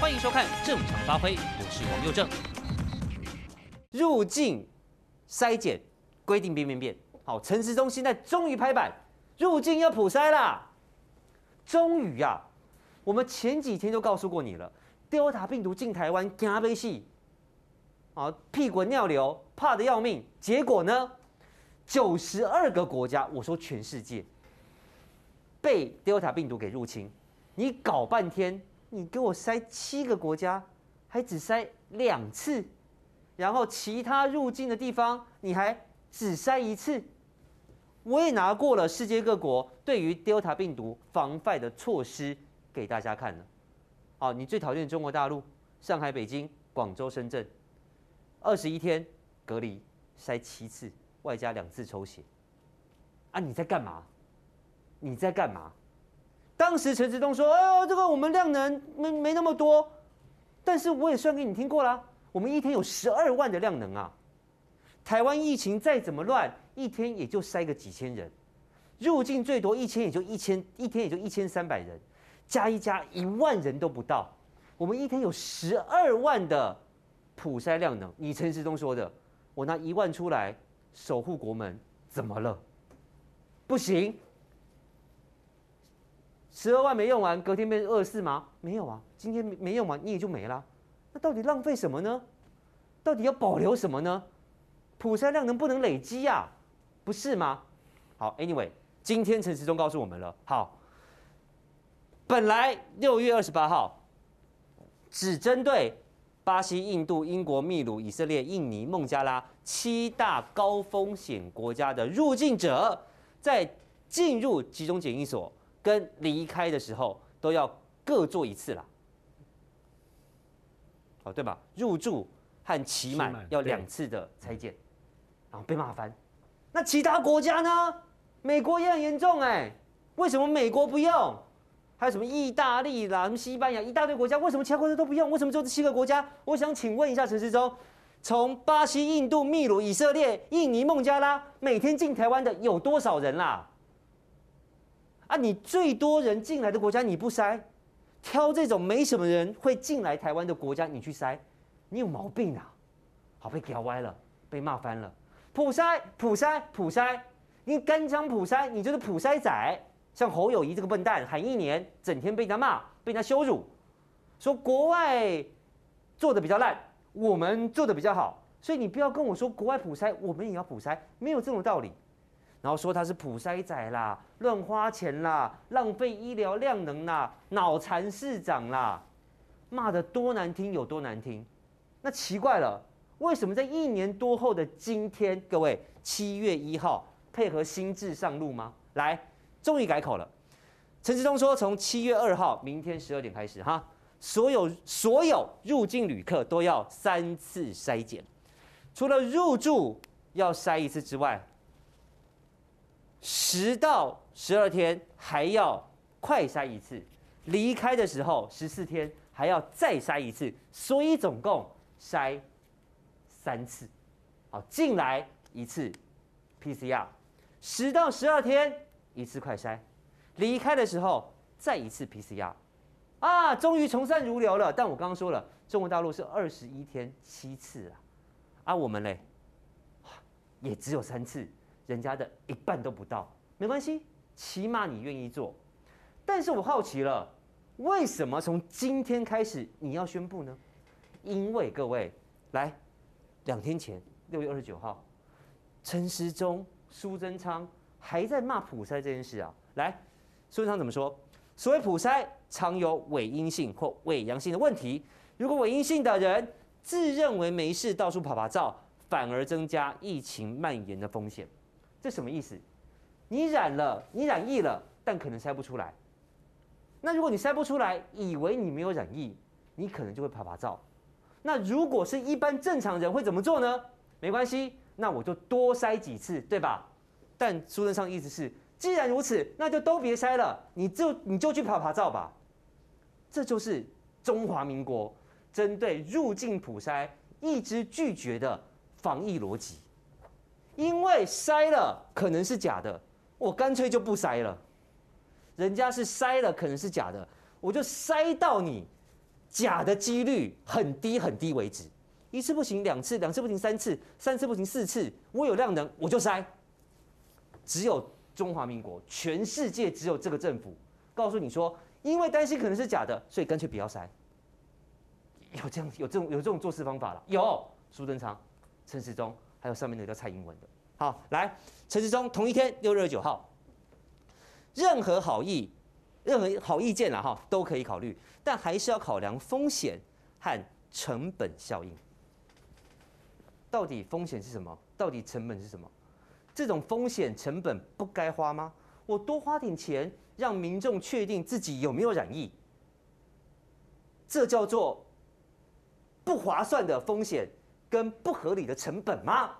欢迎收看《正常发挥》，我是王佑正。入境筛检规定变变变，好，陈时中现在终于拍板，入境要普筛啦。终于呀、啊，我们前几天就告诉过你了，Delta 病毒进台湾，惊悲戏，啊，屁滚尿流，怕得要命。结果呢，九十二个国家，我说全世界被 Delta 病毒给入侵，你搞半天，你给我筛七个国家，还只筛两次，然后其他入境的地方你还只筛一次。我也拿过了世界各国对于 Delta 病毒防范的措施给大家看了。好，你最讨厌中国大陆，上海、北京、广州、深圳，二十一天隔离，筛七次，外加两次抽血。啊，你在干嘛？你在干嘛？当时陈时中说：“哎呦，这个我们量能没没那么多，但是我也算给你听过了，我们一天有十二万的量能啊。”台湾疫情再怎么乱，一天也就筛个几千人，入境最多一千也就一千，一天也就一千三百人，加一加一万人都不到。我们一天有十二万的普筛量能，你陈时中说的，我拿一万出来守护国门，怎么了？不行，十二万没用完，隔天变成二十四吗？没有啊，今天没用完，你也就没了。那到底浪费什么呢？到底要保留什么呢？普筛量能不能累积呀？不是吗？好，Anyway，今天陈时中告诉我们了。好，本来六月二十八号只针对巴西、印度、英国、秘鲁、以色列、印尼、孟加拉七大高风险国家的入境者，在进入集中检疫所跟离开的时候都要各做一次啦。哦，对吧？入住和期满要两次的拆检。然后被骂翻，那其他国家呢？美国也很严重哎，为什么美国不用？还有什么意大利啦、什么西班牙，一大堆国家，为什么其他国家都不用？为什么只有这七个国家？我想请问一下陈世忠，从巴西、印度、秘鲁、以色列、印尼、孟加拉，每天进台湾的有多少人啦？啊，啊你最多人进来的国家你不筛，挑这种没什么人会进来台湾的国家你去筛，你有毛病啊！好，被搞歪了，被骂翻了。普筛，普筛，普筛，你干将普筛，你就是普筛仔。像侯友宜这个笨蛋，喊一年，整天被人家骂，被人家羞辱，说国外做的比较烂，我们做的比较好，所以你不要跟我说国外普筛，我们也要普筛，没有这种道理。然后说他是普筛仔啦，乱花钱啦，浪费医疗量能啦，脑残市长啦，骂得多难听有多难听。那奇怪了。为什么在一年多后的今天，各位七月一号配合新制上路吗？来，终于改口了。陈志忠说，从七月二号明天十二点开始，哈，所有所有入境旅客都要三次筛检，除了入住要筛一次之外，十到十二天还要快筛一次，离开的时候十四天还要再筛一次，所以总共筛。三次，好，进来一次 PCR，十到十二天一次快筛，离开的时候再一次 PCR，啊，终于从善如流了。但我刚刚说了，中国大陆是二十一天七次啊，啊，我们嘞，也只有三次，人家的一半都不到，没关系，起码你愿意做。但是我好奇了，为什么从今天开始你要宣布呢？因为各位来。两天前，六月二十九号，陈时中、苏贞昌还在骂普筛这件事啊。来，苏贞昌怎么说？所谓普筛常有伪阴性或伪阳性的问题。如果伪阴性的人自认为没事，到处趴趴走，反而增加疫情蔓延的风险。这什么意思？你染了，你染疫了，但可能筛不出来。那如果你筛不出来，以为你没有染疫，你可能就会趴趴走。那如果是一般正常人会怎么做呢？没关系，那我就多筛几次，对吧？但苏贞昌意思是，既然如此，那就都别筛了，你就你就去趴趴走吧。这就是中华民国针对入境普筛一直拒绝的防疫逻辑。因为筛了可能是假的，我干脆就不筛了。人家是筛了可能是假的，我就筛到你。假的几率很低很低为止。一次不行，两次，两次不行，三次，三次不行，四次，我有量能我就筛。只有中华民国，全世界只有这个政府告诉你说，因为担心可能是假的，所以干脆不要筛。有这样有这种有这种做事方法了？有苏贞昌、陈时中，还有上面那个叫蔡英文的。好，来陈时中同一天六月九号，任何好意、任何好意见了哈都可以考虑，但还是要考量风险和成本效应。到底风险是什么？到底成本是什么？这种风险成本不该花吗？我多花点钱，让民众确定自己有没有染疫，这叫做不划算的风险跟不合理的成本吗？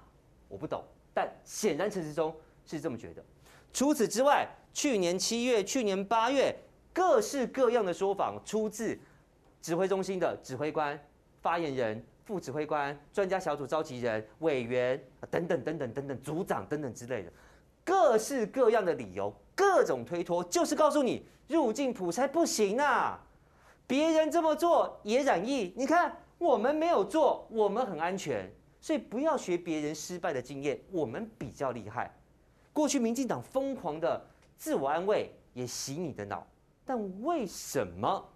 我不懂，但显然陈时中是这么觉得。除此之外，去年七月、去年八月，各式各样的说法出自指挥中心的指挥官、发言人。副指挥官、专家小组召集人、委员等等等等等等，组长等等之类的，各式各样的理由，各种推脱，就是告诉你入境普筛不行啊！别人这么做也染疫，你看我们没有做，我们很安全，所以不要学别人失败的经验，我们比较厉害。过去民进党疯狂的自我安慰，也洗你的脑，但为什么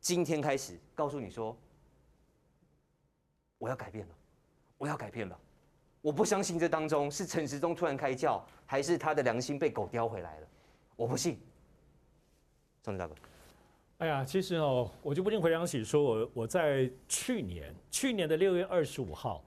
今天开始告诉你说？我要改变了，我要改变了。我不相信这当中是陈时中突然开窍，还是他的良心被狗叼回来了。我不信。钟大哥，哎呀，其实哦，我就不禁回想起说，我我在去年去年的六月二十五号，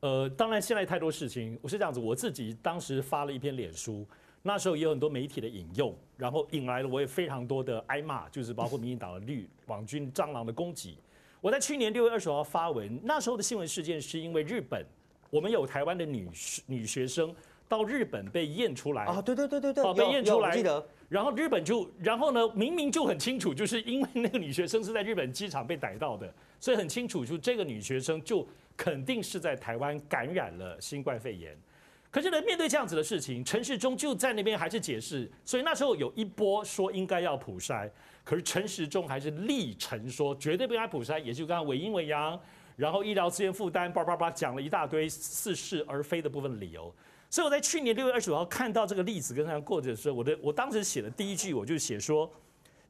呃，当然现在太多事情，我是这样子，我自己当时发了一篇脸书，那时候也有很多媒体的引用，然后引来了我也非常多的挨骂，就是包括民进党的绿网军蟑螂的攻击。我在去年六月二十五号发文，那时候的新闻事件是因为日本，我们有台湾的女女学生到日本被验出来啊，对对对对对，被验出来，记得。然后日本就，然后呢，明明就很清楚，就是因为那个女学生是在日本机场被逮到的，所以很清楚，就这个女学生就肯定是在台湾感染了新冠肺炎。可是呢，面对这样子的事情，陈时中就在那边还是解释，所以那时候有一波说应该要普筛。可是陈时中还是力陈说绝对不应该普筛，也就刚刚伪阴伪阳，然后医疗资源负担叭叭叭讲了一大堆似是而非的部分理由。所以我在去年六月二十五号看到这个例子跟他过着的时候，我的我当时写的第一句我就写说，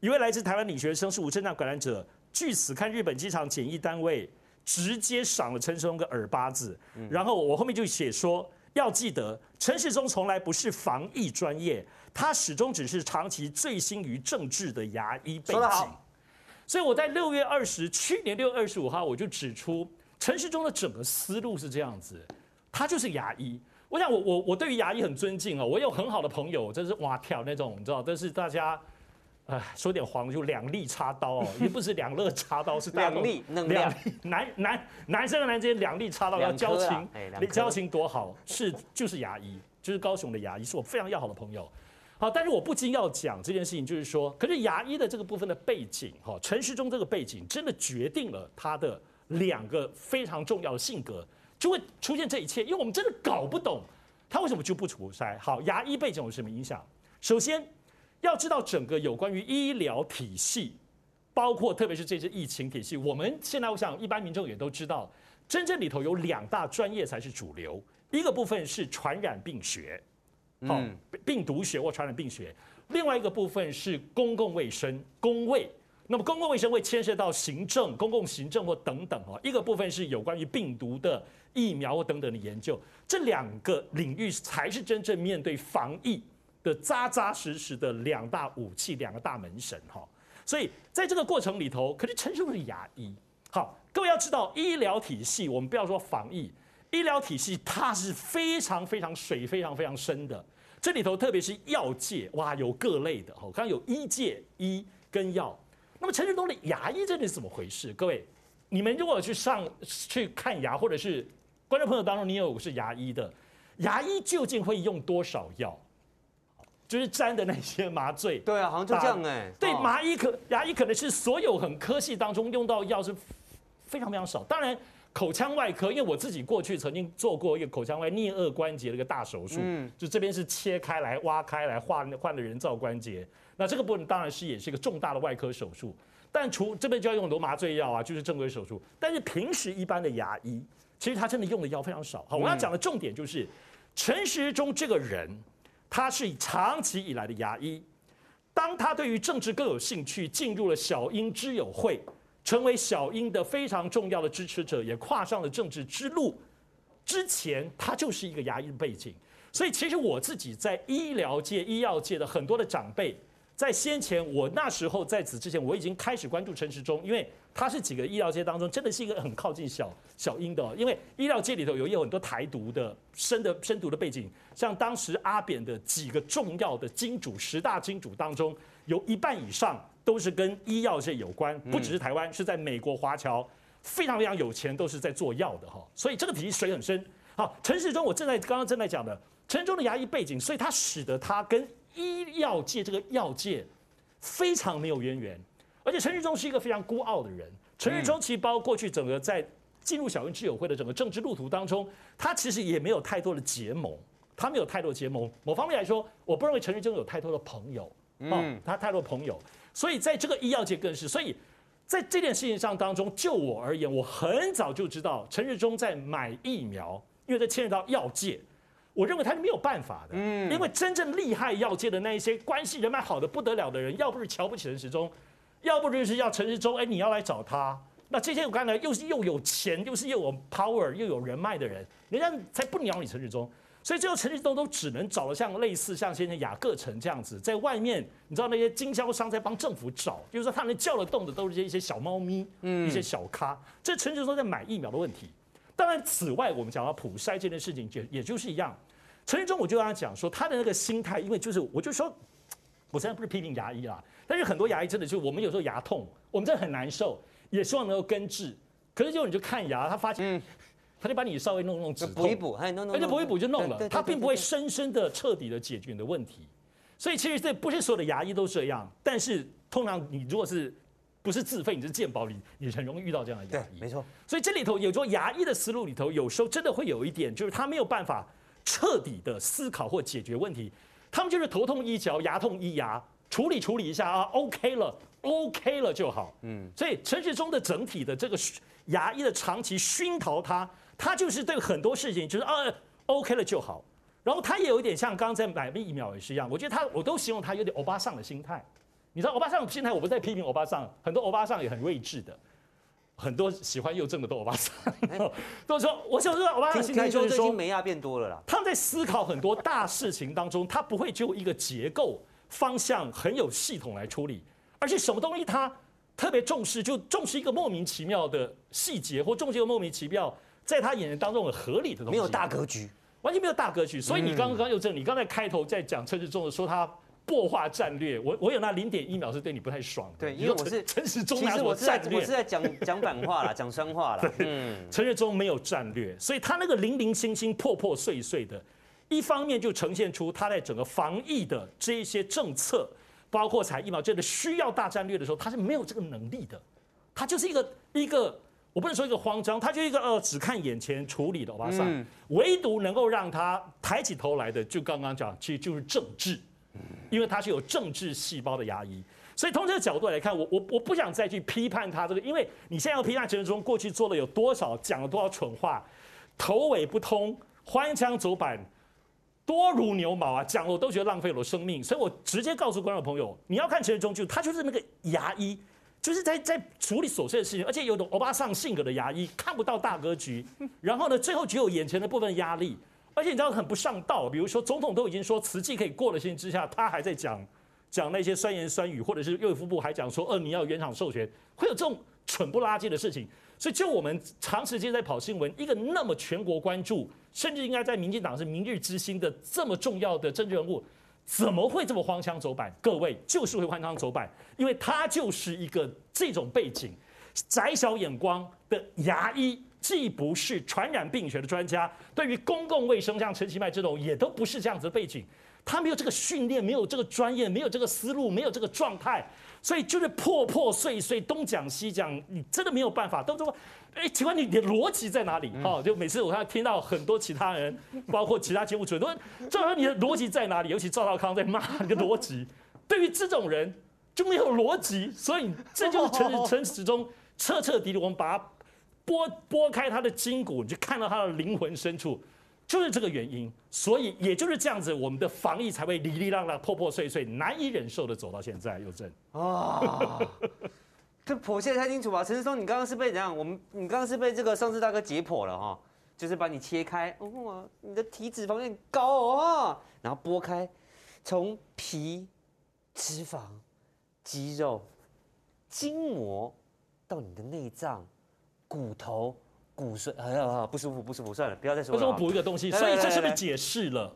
一位来自台湾女学生是无症状感染者，据此看日本机场检疫单位直接赏了陈世忠个耳巴子。然后我后面就写说，要记得陈世忠从来不是防疫专业。他始终只是长期醉心于政治的牙医背景，所以我在六月二十，去年六月二十五号，我就指出陈世忠的整个思路是这样子，他就是牙医。我想我我我对于牙医很尊敬哦，我有很好的朋友，真是哇跳那种，你知道，但是大家，哎，说点黄就两肋插刀哦，也不是两肋插刀，是两肋，两男男男生和男生两肋插刀要交情，交情多好，是就是牙医，就是高雄的牙医，是我非常要好的朋友。好，但是我不禁要讲这件事情，就是说，可是牙医的这个部分的背景，哈，陈世忠这个背景真的决定了他的两个非常重要的性格，就会出现这一切。因为我们真的搞不懂他为什么就不除筛。好，牙医背景有什么影响？首先要知道整个有关于医疗体系，包括特别是这次疫情体系，我们现在我想一般民众也都知道，真正里头有两大专业才是主流，一个部分是传染病学。好，病毒学或传染病学，另外一个部分是公共卫生公卫。那么公共卫生会牵涉到行政、公共行政或等等哦。一个部分是有关于病毒的疫苗或等等的研究，这两个领域才是真正面对防疫的扎扎实实的两大武器、两个大门神哈。所以在这个过程里头，可是陈时中是牙医。好，各位要知道医疗体系，我们不要说防疫，医疗体系它是非常非常水非常非常深的。这里头特别是药界，哇，有各类的，刚刚有医界医跟药。那么陈时中的牙医这里是怎么回事？各位，你们如果去上去看牙，或者是观众朋友当中你有是牙医的，牙医究竟会用多少药？就是沾的那些麻醉。对啊，好像就这样哎。对，麻医可牙医可能是所有很科系当中用到药是非常非常少。当然。口腔外科，因为我自己过去曾经做过一个口腔外颞颌关节的一个大手术，嗯，就这边是切开来、挖开来换换的人造关节，那这个部分当然是也是一个重大的外科手术，但除这边就要用很多麻醉药啊，就是正规手术。但是平时一般的牙医，其实他真的用的药非常少。好，我要讲的重点就是陈时中这个人，他是长期以来的牙医，当他对于政治更有兴趣，进入了小英知友会，成为小英的非常重要的支持者，也跨上了政治之路。之前他就是一个牙医的背景，所以其实我自己在医疗界、医药界的很多的长辈，在先前我那时候在此之前，我已经开始关注陈时中，因为他是几个医疗界当中真的是一个很靠近小小英的，因为医疗界里头有也有很多台独的深的深独的背景，像当时阿扁的几个重要的金主十大金主当中，有一半以上都是跟医药界有关，不只是台湾，是在美国华侨。非常非常有钱，都是在做药的哈，所以这个体系水很深。好，陈时中，我正在刚刚正在讲的，陈时中的牙医背景，所以他使得他跟医药界这个药界非常没有渊源，而且陈时中是一个非常孤傲的人。陈时中其实包括过去整个在进入小英智友会的整个政治路途当中，他其实也没有太多的结盟，他没有太多的结盟。某方面来说，我不认为陈时中有太多的朋友，嗯，他太多朋友，所以在这个医药界更是，所以。在这件事情上当中，就我而言，我很早就知道陈时中在买疫苗，因为这牵扯到药界，我认为他是没有办法的。嗯，因为真正厉害药界的那一些关系人脉好的不得了的人，要不是瞧不起陈时中，要不就是要陈时中，哎，你要来找他。那这些我刚才又是又有钱，又是又有 power，又有人脉的人，人家才不鸟你陈时中。所以最后陈时中都只能找了像类似像现在雅各城这样子，在外面你知道那些经销商在帮政府找，就是说他能叫得动的都是这一些小猫咪，嗯，一些小咖。这陈时中在买疫苗的问题。当然，此外我们讲到普筛这件事情，也也就是一样。陈时中我就跟他讲说，他的那个心态，因为就是我就说，我现在不是批评牙医啦，但是很多牙医真的就是我们有时候牙痛，我们真的很难受，也希望能够根治。可是结果你就看牙，他发现。嗯他就把你稍微弄弄止痛，补一补，而且补一补就弄了，他并不会深深的、彻底的解决你的问题。所以其实这不是所有的牙医都这样，但是通常你如果是不是自费，你是健保，你你很容易遇到这样的牙医。没错。所以这里头有说牙医的思路里头，有时候真的会有一点，就是他没有办法彻底的思考或解决问题。他们就是头痛医脚，牙痛医牙，处理处理一下啊，OK 了，OK 了就好。嗯。所以陈时中的整体的这个牙医的长期熏陶他。他就是对很多事情就是啊，OK 了就好，然后他也有一点像刚刚在买疫苗也是一样，我觉得他我都希望他有点欧巴桑的心态，你知道欧巴桑的心态，我不是在批评欧巴桑，很多欧巴桑也很睿智的，很多喜欢右政的都欧巴桑，都说我想说欧巴桑的心态就是说没压变多了啦，他们在思考很多大事情当中，他不会就一个结构方向很有系统来处理，而且什么东西他特别重视，就重视一个莫名其妙的细节或重视一个莫名其妙。在他眼睛当中很合理的东西，没有大格局，完全没有大格局。所以你刚刚又正，你刚才开头在讲陈志忠的说他破化战略，我我有那零点一秒是对你不太爽的。对，因为我是陈时中，其实我是在我是在讲讲反话啦，讲酸话啦。嗯，陈时中没有战略，所以他那个零零星星、破破碎碎的，一方面就呈现出他在整个防疫的这一些政策，包括采疫苗这个需要大战略的时候，他是没有这个能力的，他就是一个一个。我不能说一个慌张，他就一个呃只看眼前处理的欧巴桑，嗯、唯独能够让他抬起头来的，就刚刚讲，其实就是政治，因为他是有政治细胞的牙医，所以从这个角度来看，我我我不想再去批判他这个，因为你现在要批判陈时中过去做了有多少，讲了多少蠢话，头尾不通，荒腔走板，多如牛毛啊，讲了我都觉得浪费了我生命，所以我直接告诉观众朋友，你要看陈时中，就他就是那个牙医。就是在在处理琐碎的事情，而且有种欧巴桑性格的牙医看不到大格局，然后呢，最后只有眼前的部分压力，而且你知道很不上道。比如说总统都已经说慈济可以过了情况之下，他还在讲讲那些酸言酸语，或者是卫福部还讲说，呃，你要原厂授权，会有这种蠢不拉几的事情。所以就我们长时间在跑新闻，一个那么全国关注，甚至应该在民进党是明日之星的这么重要的政治人物。怎么会这么荒腔走板？各位就是会荒腔走板，因为他就是一个这种背景，窄小眼光的牙医，既不是传染病学的专家，对于公共卫生像陈其迈这种也都不是这样子的背景，他没有这个训练，没有这个专业，没有这个思路，没有这个状态。所以就是破破碎碎，东讲西讲，你真的没有办法。都说，哎，请问你你的逻辑在哪里？哦，就每次我看听到很多其他人，包括其他节目主持人都说，你的逻辑在哪里？尤其赵少康在骂你的逻辑，对于这种人就没有逻辑，所以这就是陈 陈时中彻彻底底，我们把他拨拨开他的筋骨，你就看到他的灵魂深处，就是这个原因。所以也就是这样子，我们的防疫才会哩哩啦啦、破破碎碎、难以忍受的走到现在。又正啊，这剖析太清楚吧？陈时中，你刚刚是被怎样？我们你刚刚是被这个上次大哥解剖了哈，就是把你切开，哦，你的体脂肪有点高哦，然后拨开，从皮、脂肪、肌肉、筋膜到你的内脏、骨头。骨髓，哎呀，不舒服，不舒服，算了，不要再说了。不是我补一个东西，所以这是不是解释了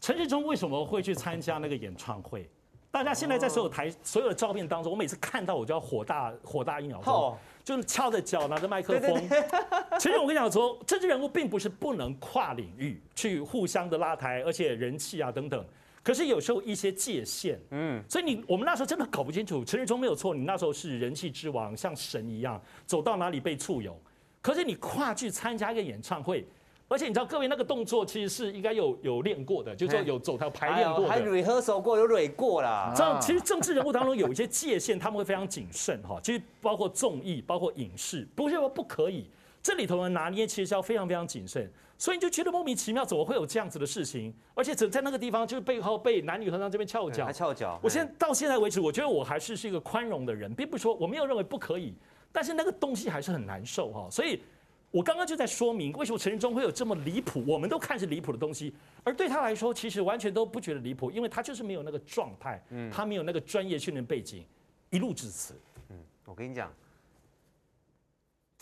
陈世忠为什么会去参加那个演唱会？大家现在在所有台、所有的照片当中，我每次看到我就要火大火大一秒钟，就是翘着脚拿着麦克风。其实我跟你讲说，政治人物并不是不能跨领域去互相的拉抬，而且人气啊等等。可是有时候一些界限，嗯，所以你我们那时候真的搞不清楚。陈时中没有错，你那时候是人气之王，像神一样，走到哪里被簇拥。可是你跨去参加一个演唱会，而且你知道各位那个动作其实是应该有有练过的，就是说有走台排练过的，还 rehearsal 过，有蕊过啦。这样其实政治人物当中有一些界限，他们会非常谨慎哈。其实包括综艺，包括影视，不是说不可以，这里头的拿捏其实是要非常非常谨慎。所以你就觉得莫名其妙，怎么会有这样子的事情？而且只在那个地方，就是背后被男女合唱这边翘脚，还翘脚。我现在到现在为止，我觉得我还是是一个宽容的人，并不是说我没有认为不可以。但是那个东西还是很难受哈，所以我刚刚就在说明为什么陈时中会有这么离谱，我们都看是离谱的东西，而对他来说其实完全都不觉得离谱，因为他就是没有那个状态，嗯，他没有那个专业训练背景，一路至此。嗯，我跟你讲，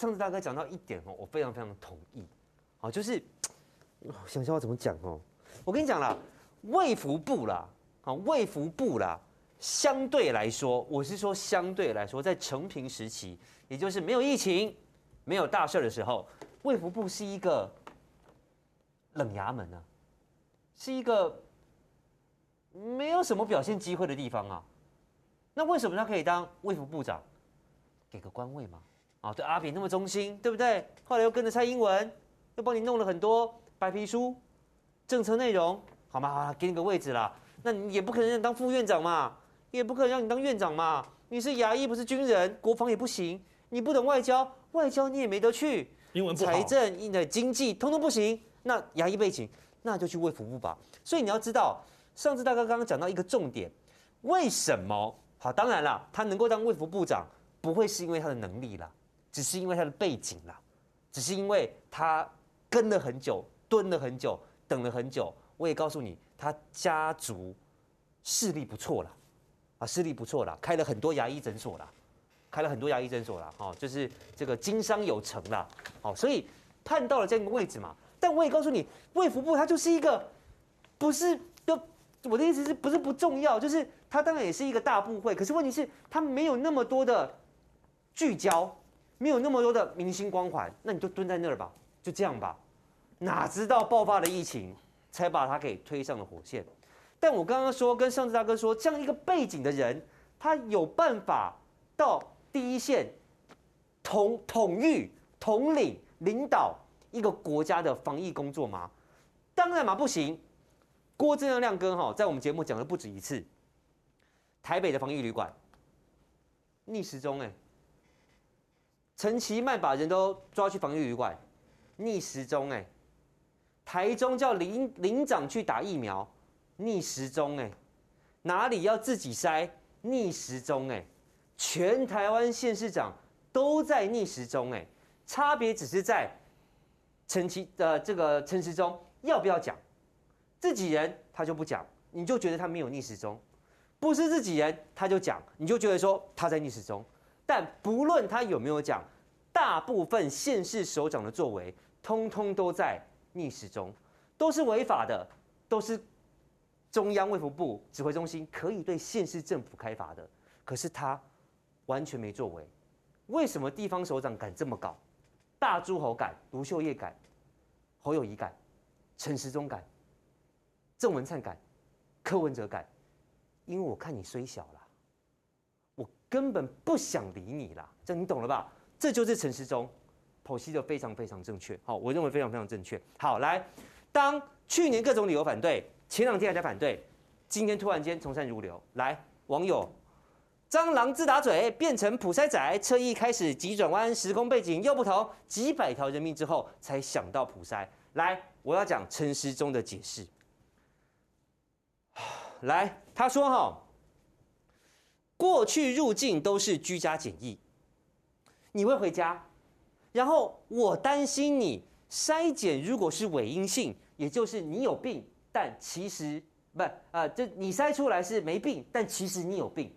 上次大哥讲到一点哦，我非常非常同意，好，就是 想想我怎么讲哦，我跟你讲啦，卫福部啦，啊，卫福部啦，相对来说，我是说相对来说，在承平时期。也就是没有疫情、没有大事的时候，卫福部是一个冷衙门啊，是一个没有什么表现机会的地方啊。那为什么他可以当卫福部长？给个官位吗。啊，对阿扁那么忠心，对不对？后来又跟着蔡英文，又帮你弄了很多白皮书、政策内容，好吗？好，给你个位置啦。那你也不可能让你当副院长嘛，也不可能让你当院长嘛。你是牙医，不是军人，国防也不行。你不懂外交，外交你也没得去。英文不好。财政、你的经济通通不行。那牙医背景，那就去卫福部吧。所以你要知道，上次大哥刚刚讲到一个重点，为什么？好，当然了，他能够当卫福部长，不会是因为他的能力啦，只是因为他的背景啦，只是因为他跟了很久，蹲了很久，等了很久。我也告诉你，他家族势力不错啦，啊，势力不错啦，开了很多牙医诊所啦。开了很多牙医诊所啦，哈，就是这个经商有成了，好，所以判到了这样一个位置嘛。但我也告诉你，卫福部它就是一个，不是，就我的意思是不是不重要，就是它当然也是一个大部会，可是问题是它没有那么多的聚焦，没有那么多的明星光环，那你就蹲在那儿吧，就这样吧。哪知道爆发了疫情，才把他给推上了火线。但我刚刚说跟上次大哥说，这样一个背景的人，他有办法到。第一线统统御、统领、领导一个国家的防疫工作吗？当然嘛，不行。郭正亮亮哥哈，在我们节目讲了不止一次，台北的防疫旅馆逆时钟哎，陈其迈把人都抓去防疫旅馆，逆时钟哎，台中叫林林长去打疫苗，逆时钟哎，哪里要自己筛，逆时钟哎。全台湾县市长都在逆时钟，哎，差别只是在陈其的这个陈时中要不要讲，自己人他就不讲，你就觉得他没有逆时钟；不是自己人他就讲，你就觉得说他在逆时钟。但不论他有没有讲，大部分县市首长的作为，通通都在逆时钟，都是违法的，都是中央卫福部指挥中心可以对县市政府开罚的。可是他。完全没作为，为什么地方首长敢这么搞？大诸侯敢，卢秀燕敢，侯友宜敢，陈时中敢，郑文灿敢，柯文哲敢，因为我看你虽小了，我根本不想理你啦，这你懂了吧？这就是陈时中剖析的非常非常正确，好，我认为非常非常正确。好，来，当去年各种理由反对，前两天还在反对，今天突然间从善如流，来。网友蟑螂自打嘴变成普筛仔，侧翼开始急转弯，时空背景又不同，几百条人命之后才想到普筛。来，我要讲陈时中的解释。来，他说哈，过去入境都是居家检疫，你会回家，然后我担心你筛检如果是伪阴性，也就是你有病。但其实不，啊，就你筛出来是没病，但其实你有病。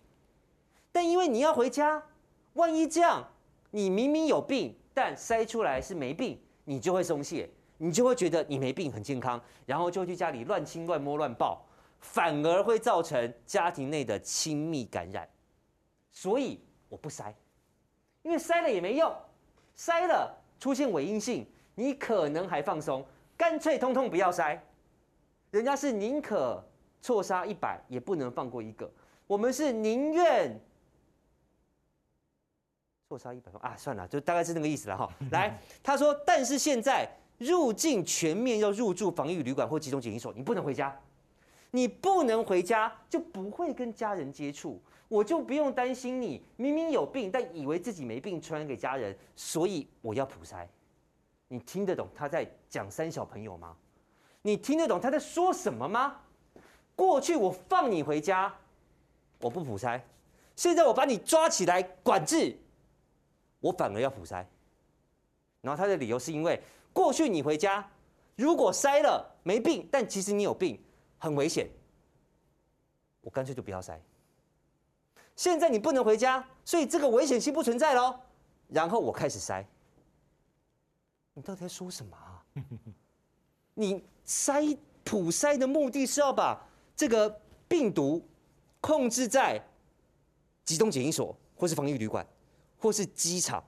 但因为你要回家，万一这样，你明明有病，但筛出来是没病，你就会松懈，你就会觉得你没病很健康，然后就去家里乱亲乱摸乱抱，反而会造成家庭内的亲密感染。所以我不筛，因为筛了也没用，筛了出现伪阴性，你可能还放松，干脆通通不要筛。人家是宁可错杀一百，也不能放过一个。我们是宁愿错杀一百啊，算了，就大概是那个意思了哈。来，他说，但是现在入境全面要入住防疫旅馆或集中检疫所，你不能回家，你不能回家就不会跟家人接触，我就不用担心你明明有病，但以为自己没病传染给家人，所以我要普筛。你听得懂他在讲三小朋友吗？你听得懂他在说什么吗？过去我放你回家，我不普筛；现在我把你抓起来管制，我反而要普筛。然后他的理由是因为过去你回家，如果筛了没病，但其实你有病，很危险，我干脆就不要筛。现在你不能回家，所以这个危险性不存在喽。然后我开始筛，你到底在说什么啊？你？筛普筛的目的是要把这个病毒控制在集中检疫所，或是防疫旅馆，或是机场。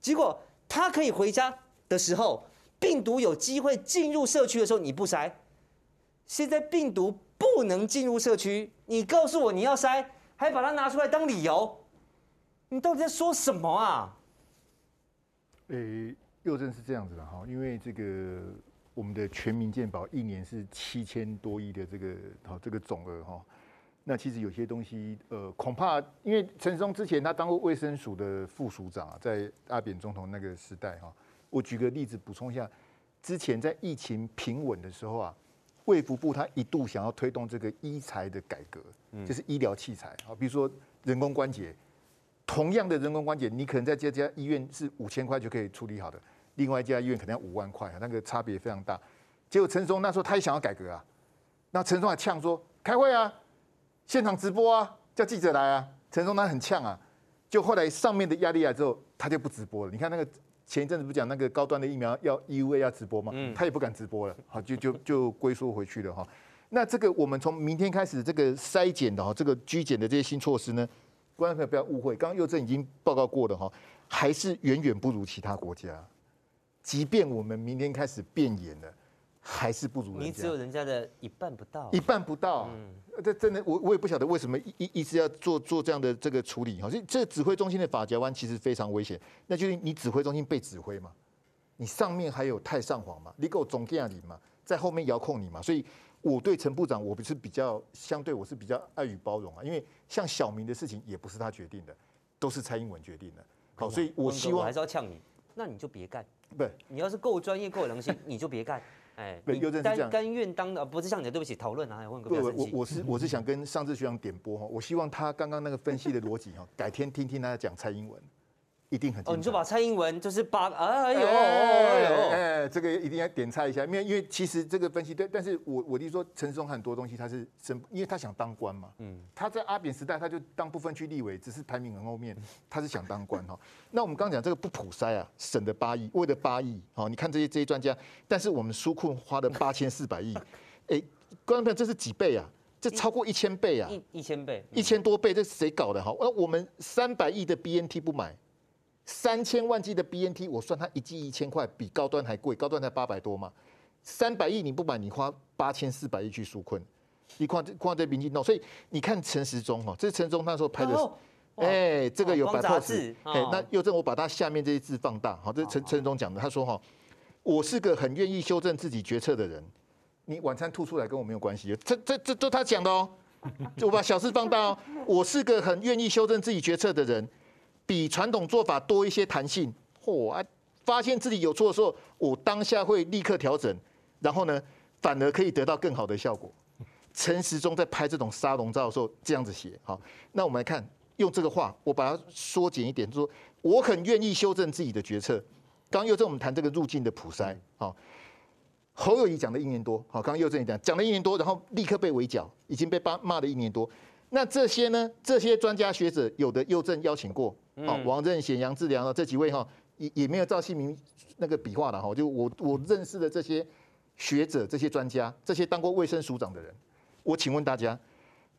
结果他可以回家的时候，病毒有机会进入社区的时候，你不筛。现在病毒不能进入社区，你告诉我你要筛，还把它拿出来当理由，你到底在说什么啊？诶、又正是这样子的哈，因为这个。我们的全民健保一年是七千多亿的这个好这个总额哈，那其实有些东西呃恐怕因为陈松之前他当过卫生署的副署长啊，在阿扁总统那个时代哈，我举个例子补充一下，之前在疫情平稳的时候啊，卫福部他一度想要推动这个医材的改革，就是医疗器材啊，比如说人工关节，同样的人工关节，你可能在这家医院是五千块就可以处理好的。另外一家医院可能要五万块啊，那个差别非常大。结果陈松那时候他也想要改革啊，那陈时中还呛说开会啊，现场直播啊，叫记者来啊。陈松他很呛啊，就后来上面的压力来之后，他就不直播了。你看那个前一阵子不讲那个高端的疫苗要 EUA 要直播嘛？他也不敢直播了，好就就就龟缩回去了哈。那这个我们从明天开始这个筛检的哈，这个居检的这些新措施呢，观众朋友不要误会，刚刚佑正已经报告过了哈，还是远远不如其他国家。即便我们明天开始变严了，还是不如人家。你只有人家的一半不到，一半不到。嗯，这真的，我我也不晓得为什么一一一直要做做这样的这个处理。好，所以这指挥中心的法夹湾其实非常危险。那就是你指挥中心被指挥嘛，你上面还有太上皇嘛，你给我总经理嘛，在后面遥控你嘛。所以我对陈部长，我不是比较相对，我是比较爱与包容啊。因为像小明的事情也不是他决定的，都是蔡英文决定的。好，所以我希望我还是要呛你，那你就别干。不，你要是够专业、够良心，你就别干。哎，对，又是这样。甘甘愿当的，不是像你的，对不起，讨论啊，问个。不，我我是我是想跟上次学长点播哈，我希望他刚刚那个分析的逻辑哈，改天听听他讲蔡英文。一定很哦，你就把蔡英文就是八哎呦哎呦哎，这个一定要点菜一下，因为因为其实这个分析对，但是我我弟说陈时中很多东西他是生，因为他想当官嘛，嗯，他在阿扁时代他就当不分区立委，只是排名很后面，他是想当官哈。那我们刚刚讲这个不普筛啊，省的八亿，为了八亿，好，你看这些这些专家，但是我们纾困花了八千四百亿，哎，观众朋友这是几倍啊？这超过一千倍啊，一一千倍，一千多倍，这是谁搞的？哈，那我们三百亿的 BNT 不买。三千万剂的 BNT，我算它一剂一千块，比高端还贵，高端才八百多嘛。三百亿你不买，你花八千四百亿去纾困，你看这看这民进党，所以你看陈时中哈，这是陈时中那时候拍的，哎、欸，这个有摆 pose，哎，那又正我把它下面这些字放大，好，这是陈陈时中讲的，他说哈，我是个很愿意修正自己决策的人，你晚餐吐出来跟我没有关系，这这这都他讲的哦，我把小事放大哦。我是个很愿意修正自己决策的人，比传统做法多一些弹性。嚯啊！发现自己有错的时候，我当下会立刻调整，然后呢，反而可以得到更好的效果。陈时中在拍这种沙龙照的时候这样子写。好，那我们来看，用这个话，我把它缩减一点，说我很愿意修正自己的决策。刚刚又在我们谈这个入境的普筛，好。侯友宜讲了一年多，好，刚刚又这样讲，讲了一年多，然后立刻被围剿，已经被骂骂了一年多。那这些呢？这些专家学者有的又正邀请过，好，王任贤、杨志良啊，这几位哈，也也没有赵信明那个笔画了哈。就我我认识的这些学者、这些专家、这些当过卫生署长的人，我请问大家，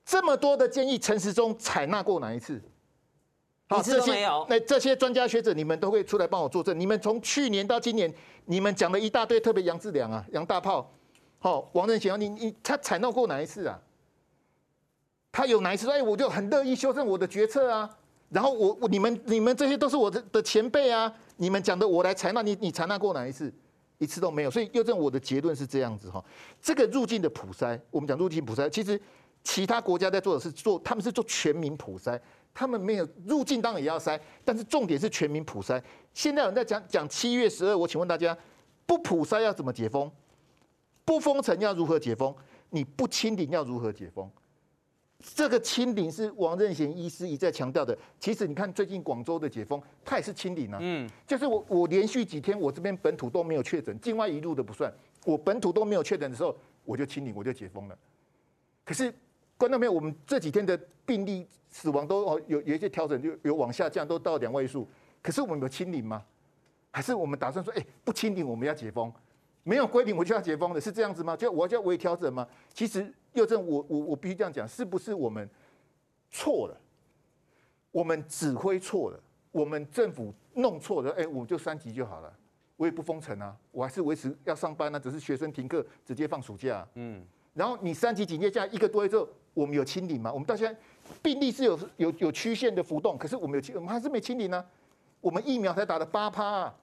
这么多的建议，陈时中采纳过哪一次？好，这些那这些专家学者，你们都会出来帮我作证。你们从去年到今年，你们讲了一大堆，特别杨志良啊，杨大炮，好，王任贤，你你他采纳过哪一次啊？他有哪一次说，哎，我就很乐意修正我的决策啊。然后我我你们你们这些都是我的的前辈啊，你们讲的我来采纳，你你采纳过哪一次？一次都没有。所以又证我的结论是这样子哈。这个入境的普筛，我们讲入境普筛，其实其他国家在做的是做，他们是做全民普筛。他们没有入境，当然也要筛，但是重点是全民普筛。现在有人在讲讲七月十二，我请问大家，不普筛要怎么解封？不封城要如何解封？你不清零要如何解封？这个清零是王任贤医师一再强调的。其实你看最近广州的解封，它也是清零啊。嗯，就是我我连续几天我这边本土都没有确诊，境外一路的不算，我本土都没有确诊的时候，我就清零，我就解封了。可是。观众朋友，我们这几天的病例死亡都哦有有一些调整，就有往下降，都到两位数。可是我们有清零吗？还是我们打算说，哎，不清零我们要解封？没有规定我就要解封的，是这样子吗？就我就要微调整吗？其实又正我我我必须这样讲，是不是我们错了？我们指挥错了，我们政府弄错了，哎，我就三级就好了，我也不封城啊，我还是维持要上班啊，只是学生停课，直接放暑假。嗯，然后你三级警戒下一个多月之后。我们有清零吗？我们到现在病例是有有有曲线的浮动，可是我们有清，我们还是没清零呢、啊。我们疫苗才打了八趴啊，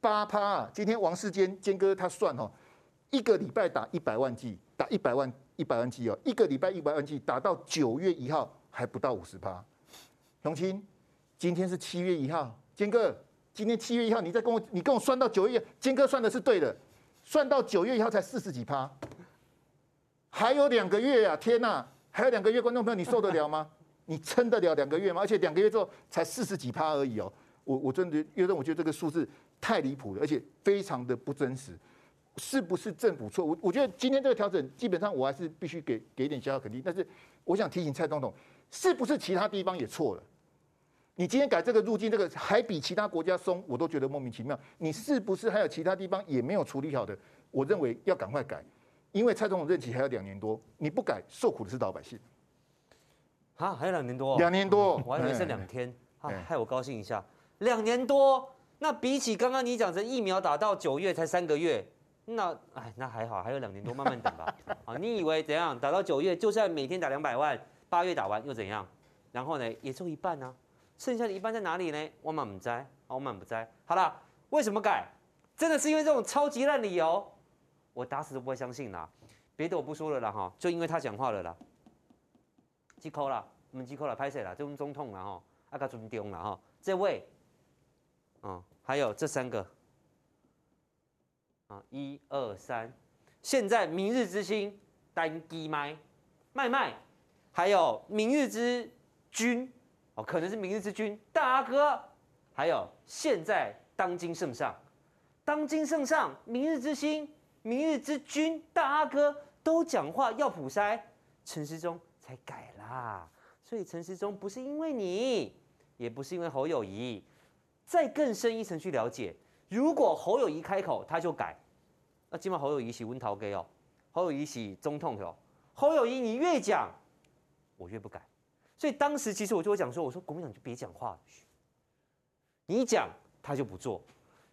八趴啊。今天王世坚坚哥他算哦，一个礼拜打一百万剂，打一百万一百万剂哦，一个礼拜一百万剂，打到九月一号还不到五十趴。荣清，今天是七月一号，坚哥，今天七月一号，你再跟我你跟我算到九月，坚哥算的是对的，算到九月一号才四十几趴，还有两个月呀、啊，天呐、啊！还有两个月，观众朋友，你受得了吗？你撑得了两个月吗？而且两个月之后才四十几趴而已哦。我我真的因为我觉得这个数字太离谱了，而且非常的不真实。是不是政府错？我我觉得今天这个调整，基本上我还是必须给给一点小小肯定。但是我想提醒蔡总统，是不是其他地方也错了？你今天改这个入境，这个还比其他国家松，我都觉得莫名其妙。你是不是还有其他地方也没有处理好的？我认为要赶快改。因为蔡总统任期还有两年多，你不改，受苦的是老百姓。啊，还有两年多？两年多，我还以为剩两天。啊，害我高兴一下。两年多，那比起刚刚你讲的疫苗打到九月才三个月，那哎，那还好，还有两年多，慢慢等吧。啊，你以为怎样？打到九月，就算每天打两百万，八月打完又怎样？然后呢，也就一半呢、剩下的一半在哪里呢？我满不在，我满不在。好了，为什么改？真的是因为这种超级烂理由？我打死都不会相信啦，别的我不说了啦哈，就因为他讲话了啦，机扣了，我们机扣了，拍谁了？这种总统了哈，阿卡尊重了哈，这位，啊，还有这三个，啊，一二三，现在明日之星单机麦麦麦，还有明日之君，哦，可能是明日之君大阿哥，还有现在当今圣上，当今圣上，明日之星。明日之君大阿哥都讲话要普筛，陈时中才改啦。所以陈时中不是因为你，也不是因为侯友谊。再更深一层去了解，如果侯友宜开口他就改，那今晚侯友宜是温桃给哦，侯友宜是总统哦。侯友宜你越讲，我越不改。所以当时其实我就会讲说，我说国民党就别讲话，你讲他就不做。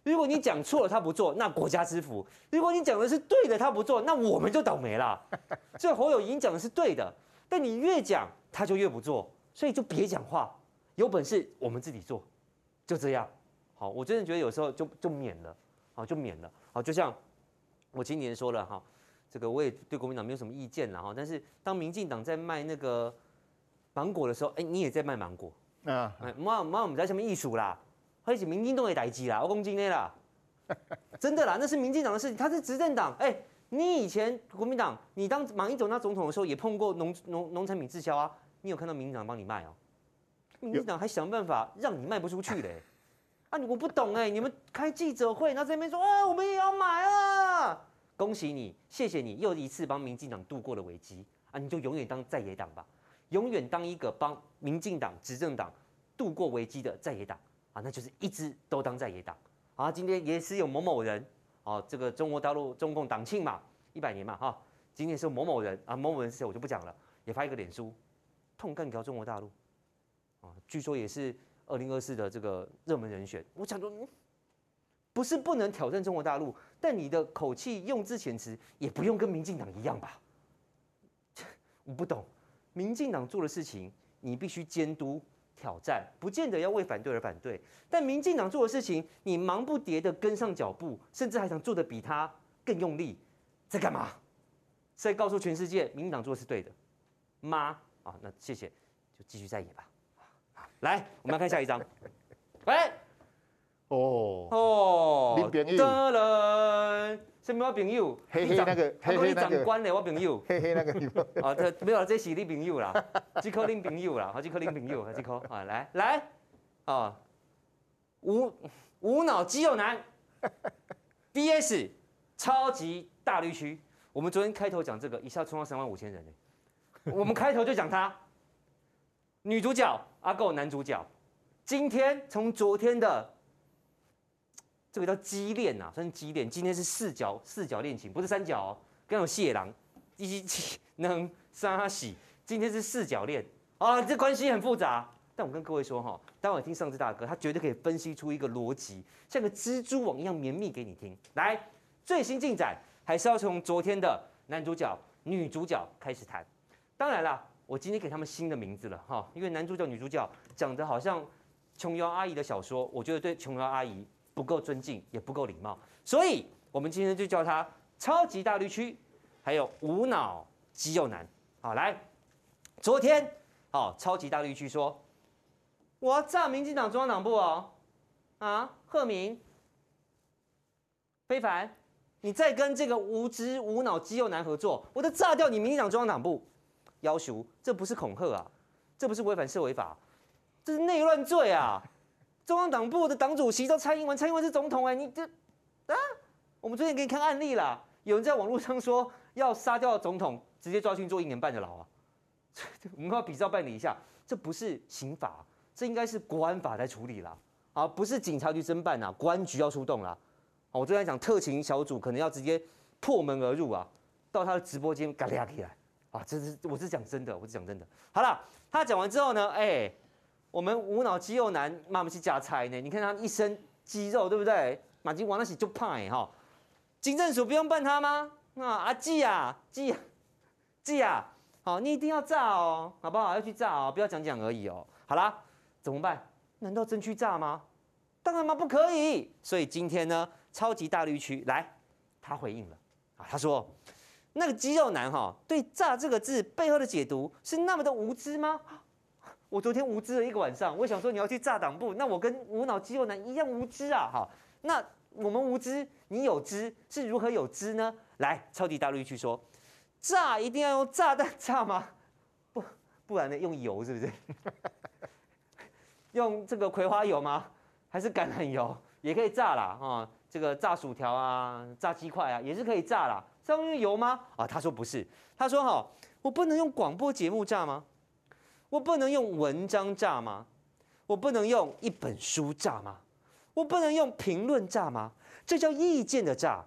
如果你讲错了，他不做，那国家之福；如果你讲的是对的，他不做，那我们就倒霉了。所以侯友宜讲的是对的，但你越讲他就越不做，所以就别讲话，有本事我们自己做，就这样。好，我真的觉得有时候就就免了，好就免了。好，就像我今年说了哈，这个我也对国民党没有什么意见了哈。但是当民进党在卖那个芒果的时候，哎，你也在卖芒果啊？哎，妈妈，我们在下面艺术啦，还是民进党的代志啦，我讲真的啦，真的啦，那是民进党的事情，他是执政党。哎，你以前国民党，你当马英九当总统的时候，也碰过农农农产品滞销啊，你有看到民进党帮你卖哦？民进党还想办法让你卖不出去嘞？啊，我不懂哎，你们开记者会，然后在那边说，啊，我们也要买啊！恭喜你，谢谢你，又一次帮民进党度过了危机啊！你就永远当在野党吧，永远当一个帮民进党执政党度过危机的在野党啊！那就是一直都当在野党啊！今天也是有某某人哦，这个中国大陆中共党庆嘛，一百年嘛哈，今天是某某人啊，某某人是谁我就不讲了，也发一个脸书，痛干掉中国大陆啊，据说也是。二零二四的这个热门人选，我想说，不是不能挑战中国大陆，但你的口气用字遣词也不用跟民进党一样吧？我不懂，民进党做的事情，你必须监督挑战，不见得要为反对而反对。但民进党做的事情，你忙不迭的跟上脚步，甚至还想做得比他更用力，在干嘛？在告诉全世界，民进党做的是对的吗？啊，那谢谢，就继续再演吧。来，我们来看下一张。喂，哦哦，你朋友，什么朋友？黑黑那个，黑黑长官的我朋友。黑黑那个，啊，这没有，这是你朋友啦，这颗你朋友啦，好，这颗你朋友，这颗啊，来来，啊，无无脑肌肉男，VS 超级大绿区。我们昨天开头讲这个，一下冲到三万五千人呢。我们开头就讲他。女主角阿狗男主角，今天从昨天的这个叫激恋啊，算是激恋。今天是四角四角恋情，不是三角哦。刚有谢郎一起能杀喜，今天是四角恋啊，这关系很复杂。但我跟各位说哈，待会听尚志大哥，他绝对可以分析出一个逻辑，像个蜘蛛网一样绵密给你听。来，最新进展还是要从昨天的男主角女主角开始谈。当然了。我今天给他们新的名字了哈，因为男主角、女主角讲的好像琼瑶阿姨的小说，我觉得对琼瑶阿姨不够尊敬，也不够礼貌，所以我们今天就叫他超级大绿区，还有无脑肌肉男。好，来，昨天好，超级大绿区说，我要炸民进党中央党部哦，啊，贺明、非凡，你再跟这个无知无脑肌肉男合作，我就炸掉你民进党中央党部。要求，这不是恐吓啊，这不是违反社维法，这是内乱罪啊！中央党部的党主席叫蔡英文，蔡英文是总统哎，你这啊？我们昨天给你看案例啦，有人在网络上说要杀掉总统，直接抓去做一年半的牢啊！我们要比照办理一下，这不是刑法，这应该是国安法来处理啦，啊，不是警察局侦办啊，国安局要出动啦。我昨天讲特勤小组可能要直接破门而入啊，到他的直播间嘎俩起来。啊，这是我是讲真的，我是讲真的。好了，他讲完之后呢，哎、我们无脑肌肉男妈妈去加菜呢。你看他一身肌肉，对不对？马金王那起就胖哎哈。警政署不用办他吗？啊，阿季啊，季啊，季啊，好，你一定要炸哦，好不好？要去炸哦，不要讲讲而已哦。好啦，怎么办？难道真去炸吗？当然嘛，不可以。所以今天呢，超级大绿区来，他回应了啊，他说。那个肌肉男哈，对“炸”这个字背后的解读是那么的无知吗？我昨天无知了一个晚上，我想说你要去炸党部，那我跟无脑肌肉男一样无知啊！哈，那我们无知，你有知，是如何有知呢？来，超级大绿区说，炸一定要用炸弹炸吗？不，不然呢？用油是不是？用这个葵花油吗？还是橄榄油也可以炸啦？哈，这个炸薯条啊，炸鸡块啊，也是可以炸啦。是用油吗？啊，他说不是。他说哈，我不能用广播节目炸吗？我不能用文章炸吗？我不能用一本书炸吗？我不能用评论炸吗？这叫意见的炸，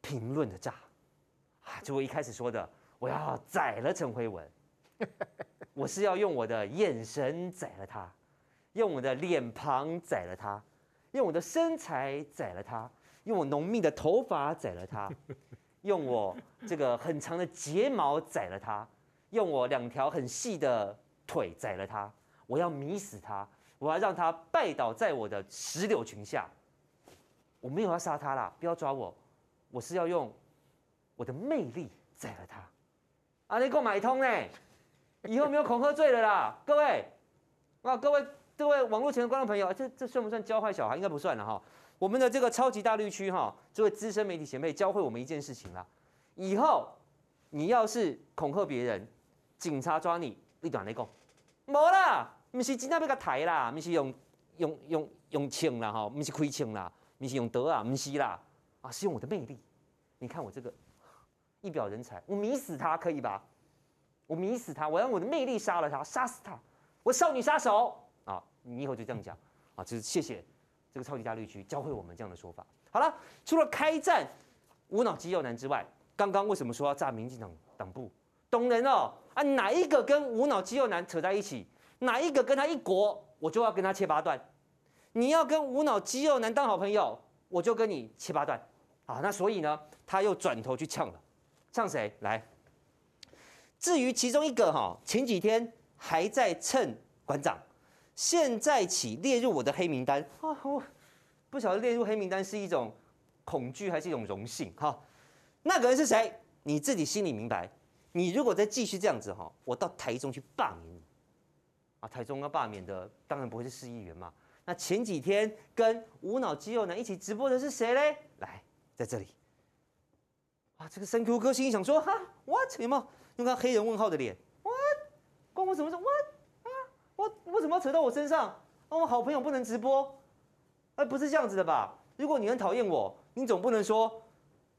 评论的炸。啊，就我一开始说的，我要宰了陈辉文，我是要用我的眼神宰了他，用我的脸庞宰了他，用我的身材宰了他，用我浓密的头发宰了他。用我这个很长的睫毛宰了他，用我两条很细的腿宰了他，我要迷死他，我要让他拜倒在我的石榴裙下。我没有要杀他啦，不要抓我，我是要用我的魅力宰了他。啊，你给我买通呢？以后没有恐吓罪了啦，各位啊，各位各位网络前的观众朋友，这这算不算教坏小孩？应该不算了哈。我们的这个超级大绿区哈，这位资深媒体前辈教会我们一件事情啦：以后你要是恐吓别人，警察抓你，你短来讲，没啦，不是真的要个抬啦，不是用用用用枪啦哈，不是开枪啦，不是用刀啊，不是啦，啊，是用我的魅力。你看我这个一表人才，我迷死他可以吧？我迷死他，我用我的魅力杀了他，杀死他，我少女杀手啊！你以后就这样讲啊，就是谢谢。这个超级大绿区教会我们这样的说法。好了，除了开战无脑肌肉男之外，刚刚为什么说要炸民进党党部？懂人哦啊，哪一个跟无脑肌肉男扯在一起，哪一个跟他一国，我就要跟他切八段。你要跟无脑肌肉男当好朋友，我就跟你切八段。好，那所以呢，他又转头去呛了，呛谁？来，至于其中一个哈，前几天还在蹭馆长。现在起列入我的黑名单啊！我不晓得列入黑名单是一种恐惧还是一种荣幸哈。那个人是谁？你自己心里明白。你如果再继续这样子哈，我到台中去罢免你啊！台中要罢免的当然不会是市议员嘛。那前几天跟无脑肌肉男一起直播的是谁嘞？来，在这里啊！这个三 Q 哥心里想说哈，what 有没有用他黑人问号的脸？what 关我什么事？what 我为什么要扯到我身上？我好朋友不能直播，哎，不是这样子的吧？如果你很讨厌我，你总不能说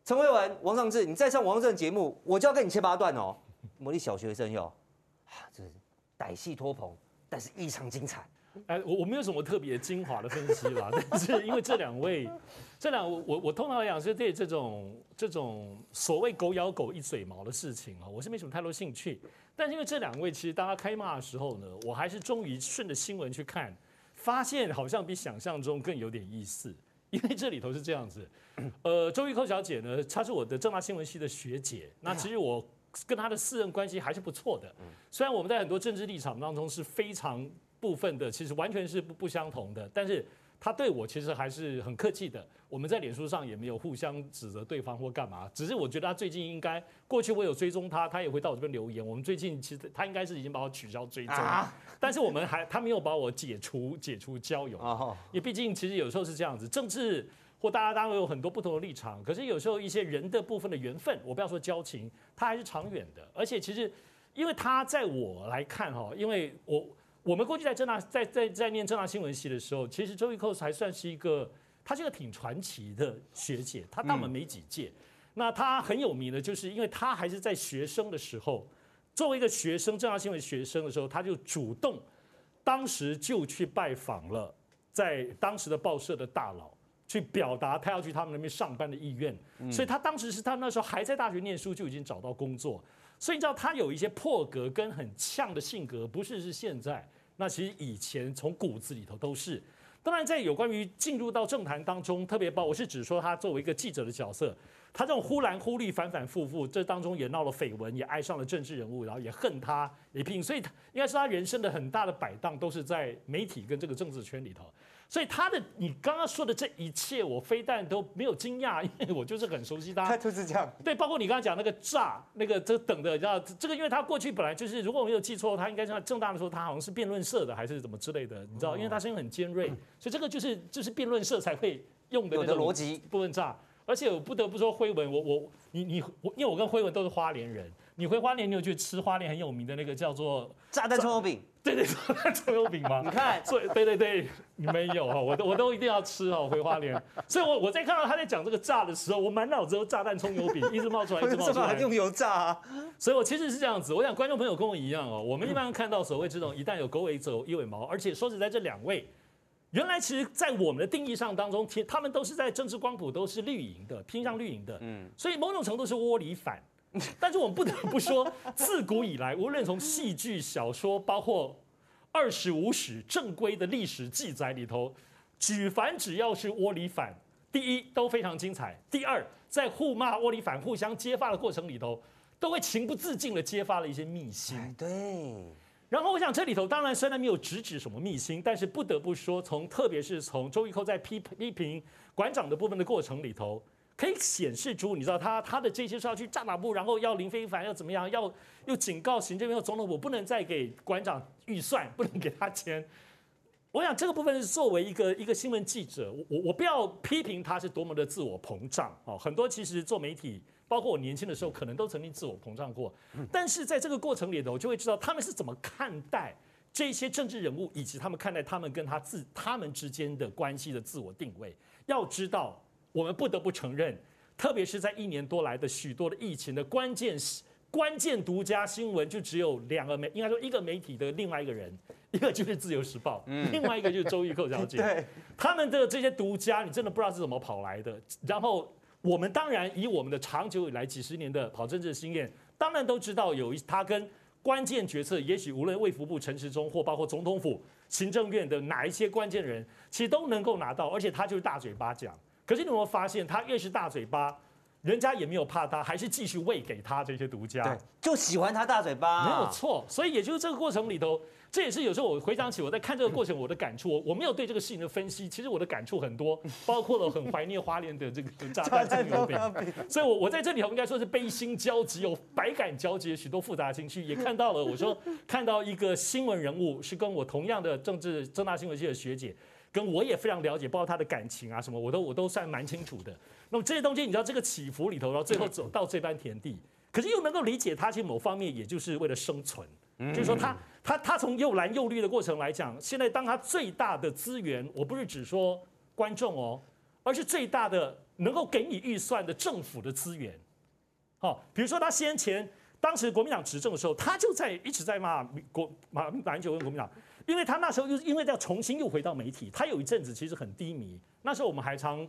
陈慧文、王尚志，你再上王尚志的节目，我就要跟你切八段哦。魔力小学生哟，啊，这是歹戏拖棚，但是异常精彩。哎，我我没有什么特别精华的分析啦，但是因为这两位，这两我我我通常来讲是对这种这种所谓狗咬狗一嘴毛的事情啊，我是没什么太多兴趣。但是因为这两位，其实当他开骂的时候呢，我还是终于顺着新闻去看，发现好像比想象中更有点意思。因为这里头是这样子，呃，周玉蔻小姐呢，她是我的正大新闻系的学姐，那其实我跟她的私人关系还是不错的。虽然我们在很多政治立场当中是非常部分的，其实完全是不不相同的，但是。他对我其实还是很客气的，我们在脸书上也没有互相指责对方或干嘛，只是我觉得他最近应该，过去我有追踪他，他也会到我这边留言。我们最近其实他应该是已经把我取消追踪，但是我们还他没有把我解除解除交友，因为毕竟其实有时候是这样子，政治或大家当然有很多不同的立场，可是有时候一些人的部分的缘分，我不要说交情，他还是长远的，而且其实因为他在我来看哈，因为我。我们过去在正大在在在念正大新闻系的时候，其实周玉蔻还算是一个，她是一个挺传奇的学姐，她大我们没几届。那她很有名的，就是因为她还是在学生的时候，作为一个学生，正大新闻学生的时候，她就主动，当时就去拜访了在当时的报社的大佬，去表达他要去他们那边上班的意愿。所以他当时是他那时候还在大学念书，就已经找到工作。所以你知道他有一些破格跟很呛的性格，不是是现在，那其实以前从骨子里头都是。当然，在有关于进入到政坛当中，特别包，我是指说他作为一个记者的角色，他这种忽蓝忽绿反反复复，这当中也闹了绯闻，也爱上了政治人物，然后也恨他，也拼，所以他应该是他人生的很大的摆荡都是在媒体跟这个政治圈里头。所以他的你刚刚说的这一切，我非但都没有惊讶，因为我就是很熟悉他。他就是这样。对，包括你刚刚讲那个炸，那个这等的，你知道这个，因为他过去本来就是，如果我没有记错，他应该是正大的时候，他好像是辩论社的，还是怎么之类的，你知道？因为他声音很尖锐，所以这个就是就是辩论社才会用的那个逻辑部分炸。而且我不得不说，辉文，我我你你我，因为我跟辉文都是花莲人，你回花莲，你有去吃花莲很有名的那个叫做炸弹葱油饼？对对，炸弹葱油饼吗？你看，对对对对，你没有哈，我都我都一定要吃哈，回花莲。所以我我在看到他在讲这个炸的时候，我满脑子都炸弹葱油饼，一直冒出来，一直冒出来。用油炸啊？所以我其实是这样子，我想观众朋友跟我一样哦，我们一般看到所谓这种一旦有狗尾走一尾毛，而且说实在，这两位。原来其实，在我们的定义上当中，他们都是在政治光谱都是绿营的，偏向绿营的。嗯，所以某种程度是窝里反。但是我们不得不说，自古以来，无论从戏剧、小说，包括二十五史正规的历史记载里头，举凡只要是窝里反，第一都非常精彩；第二，在互骂窝里反、互相揭发的过程里头，都会情不自禁的揭发了一些秘辛。对。然后我想这里头当然虽然没有直指什么秘辛，但是不得不说，从特别是从周玉蔻在批批评馆长的部分的过程里头，可以显示出你知道他他的这些是要去炸马步，然后要林非凡要怎么样，要又警告行政院总统，我不能再给馆长预算，不能给他钱。我想这个部分是作为一个一个新闻记者，我我我不要批评他是多么的自我膨胀哦，很多其实做媒体，包括我年轻的时候，可能都曾经自我膨胀过。但是在这个过程里头，我就会知道他们是怎么看待这些政治人物，以及他们看待他们跟他自他们之间的关系的自我定位。要知道，我们不得不承认，特别是在一年多来的许多的疫情的关键关键独家新闻，就只有两个媒，应该说一个媒体的另外一个人。一个就是《自由时报》，另外一个就是周玉蔻小姐。对，他们的这些独家，你真的不知道是怎么跑来的。然后我们当然以我们的长久以来几十年的跑政治的经验，当然都知道有一他跟关键决策，也许无论卫福部陈时中或包括总统府行政院的哪一些关键人，其实都能够拿到，而且他就是大嘴巴讲。可是你有没有发现，他越是大嘴巴，人家也没有怕他，还是继续喂给他这些独家。对，就喜欢他大嘴巴，没有错。所以也就是这个过程里头。这也是有时候我回想起我在看这个过程我的感触，我我没有对这个事情的分析，其实我的感触很多，包括了很怀念花莲的这个炸弹 葱油饼，所以我我在这里头应该说是悲心交集，有百感交集，许多复杂情绪，也看到了我说看到一个新闻人物是跟我同样的政治正大新闻系的学姐，跟我也非常了解，包括他的感情啊什么，我都我都算蛮清楚的。那么这些东西你知道这个起伏里头，然后最后走到这般田地，可是又能够理解他，其实某方面也就是为了生存，就是说他。他他从又蓝又绿的过程来讲，现在当他最大的资源，我不是只说观众哦，而是最大的能够给你预算的政府的资源。好，比如说他先前当时国民党执政的时候，他就在一直在骂国马马英九跟国民党，因为他那时候又因为要重新又回到媒体，他有一阵子其实很低迷。那时候我们还常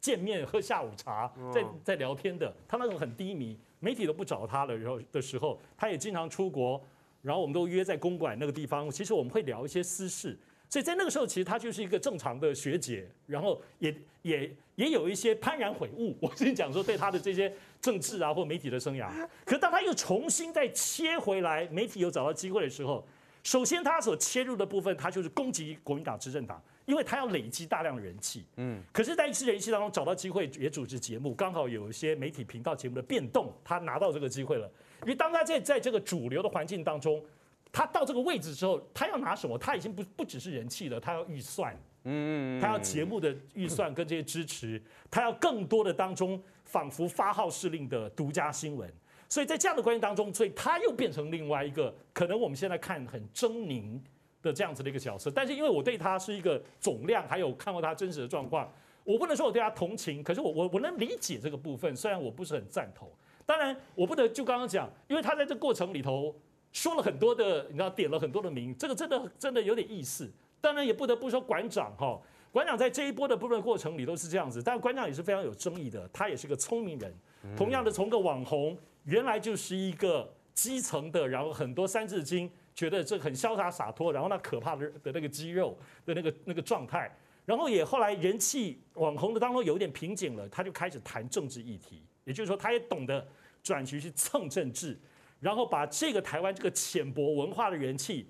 见面喝下午茶，在在聊天的。他那种很低迷，媒体都不找他了，然后的时候，他也经常出国。然后我们都约在公馆那个地方，其实我们会聊一些私事，所以在那个时候，其实他就是一个正常的学姐，然后也也也有一些幡然悔悟。我跟你讲说，对他的这些政治啊或媒体的生涯，可是当她又重新再切回来，媒体有找到机会的时候，首先他所切入的部分，他就是攻击国民党执政党，因为他要累积大量的人气。嗯，可是，在一次人气当中找到机会，也主持节目，刚好有一些媒体频道节目的变动，他拿到这个机会了。因为当他在在这个主流的环境当中，他到这个位置之后，他要拿什么？他已经不不只是人气了，他要预算，嗯，他要节目的预算跟这些支持，他要更多的当中仿佛发号施令的独家新闻。所以在这样的关系当中，所以他又变成另外一个可能我们现在看很狰狞的这样子的一个角色。但是因为我对他是一个总量，还有看过他真实的状况，我不能说我对他同情，可是我我我能理解这个部分，虽然我不是很赞同。当然，我不得就刚刚讲，因为他在这过程里头说了很多的，你知道点了很多的名，这个真的真的有点意思。当然也不得不说馆长哈，馆长在这一波的部分过程里都是这样子，但馆长也是非常有争议的，他也是个聪明人。同样的，从个网红原来就是一个基层的，然后很多三字经觉得这很潇洒洒脱，然后那可怕的的那个肌肉的那个那个状态，然后也后来人气网红的当中有点瓶颈了，他就开始谈政治议题。也就是说，他也懂得转型去蹭政治，然后把这个台湾这个浅薄文化的人气，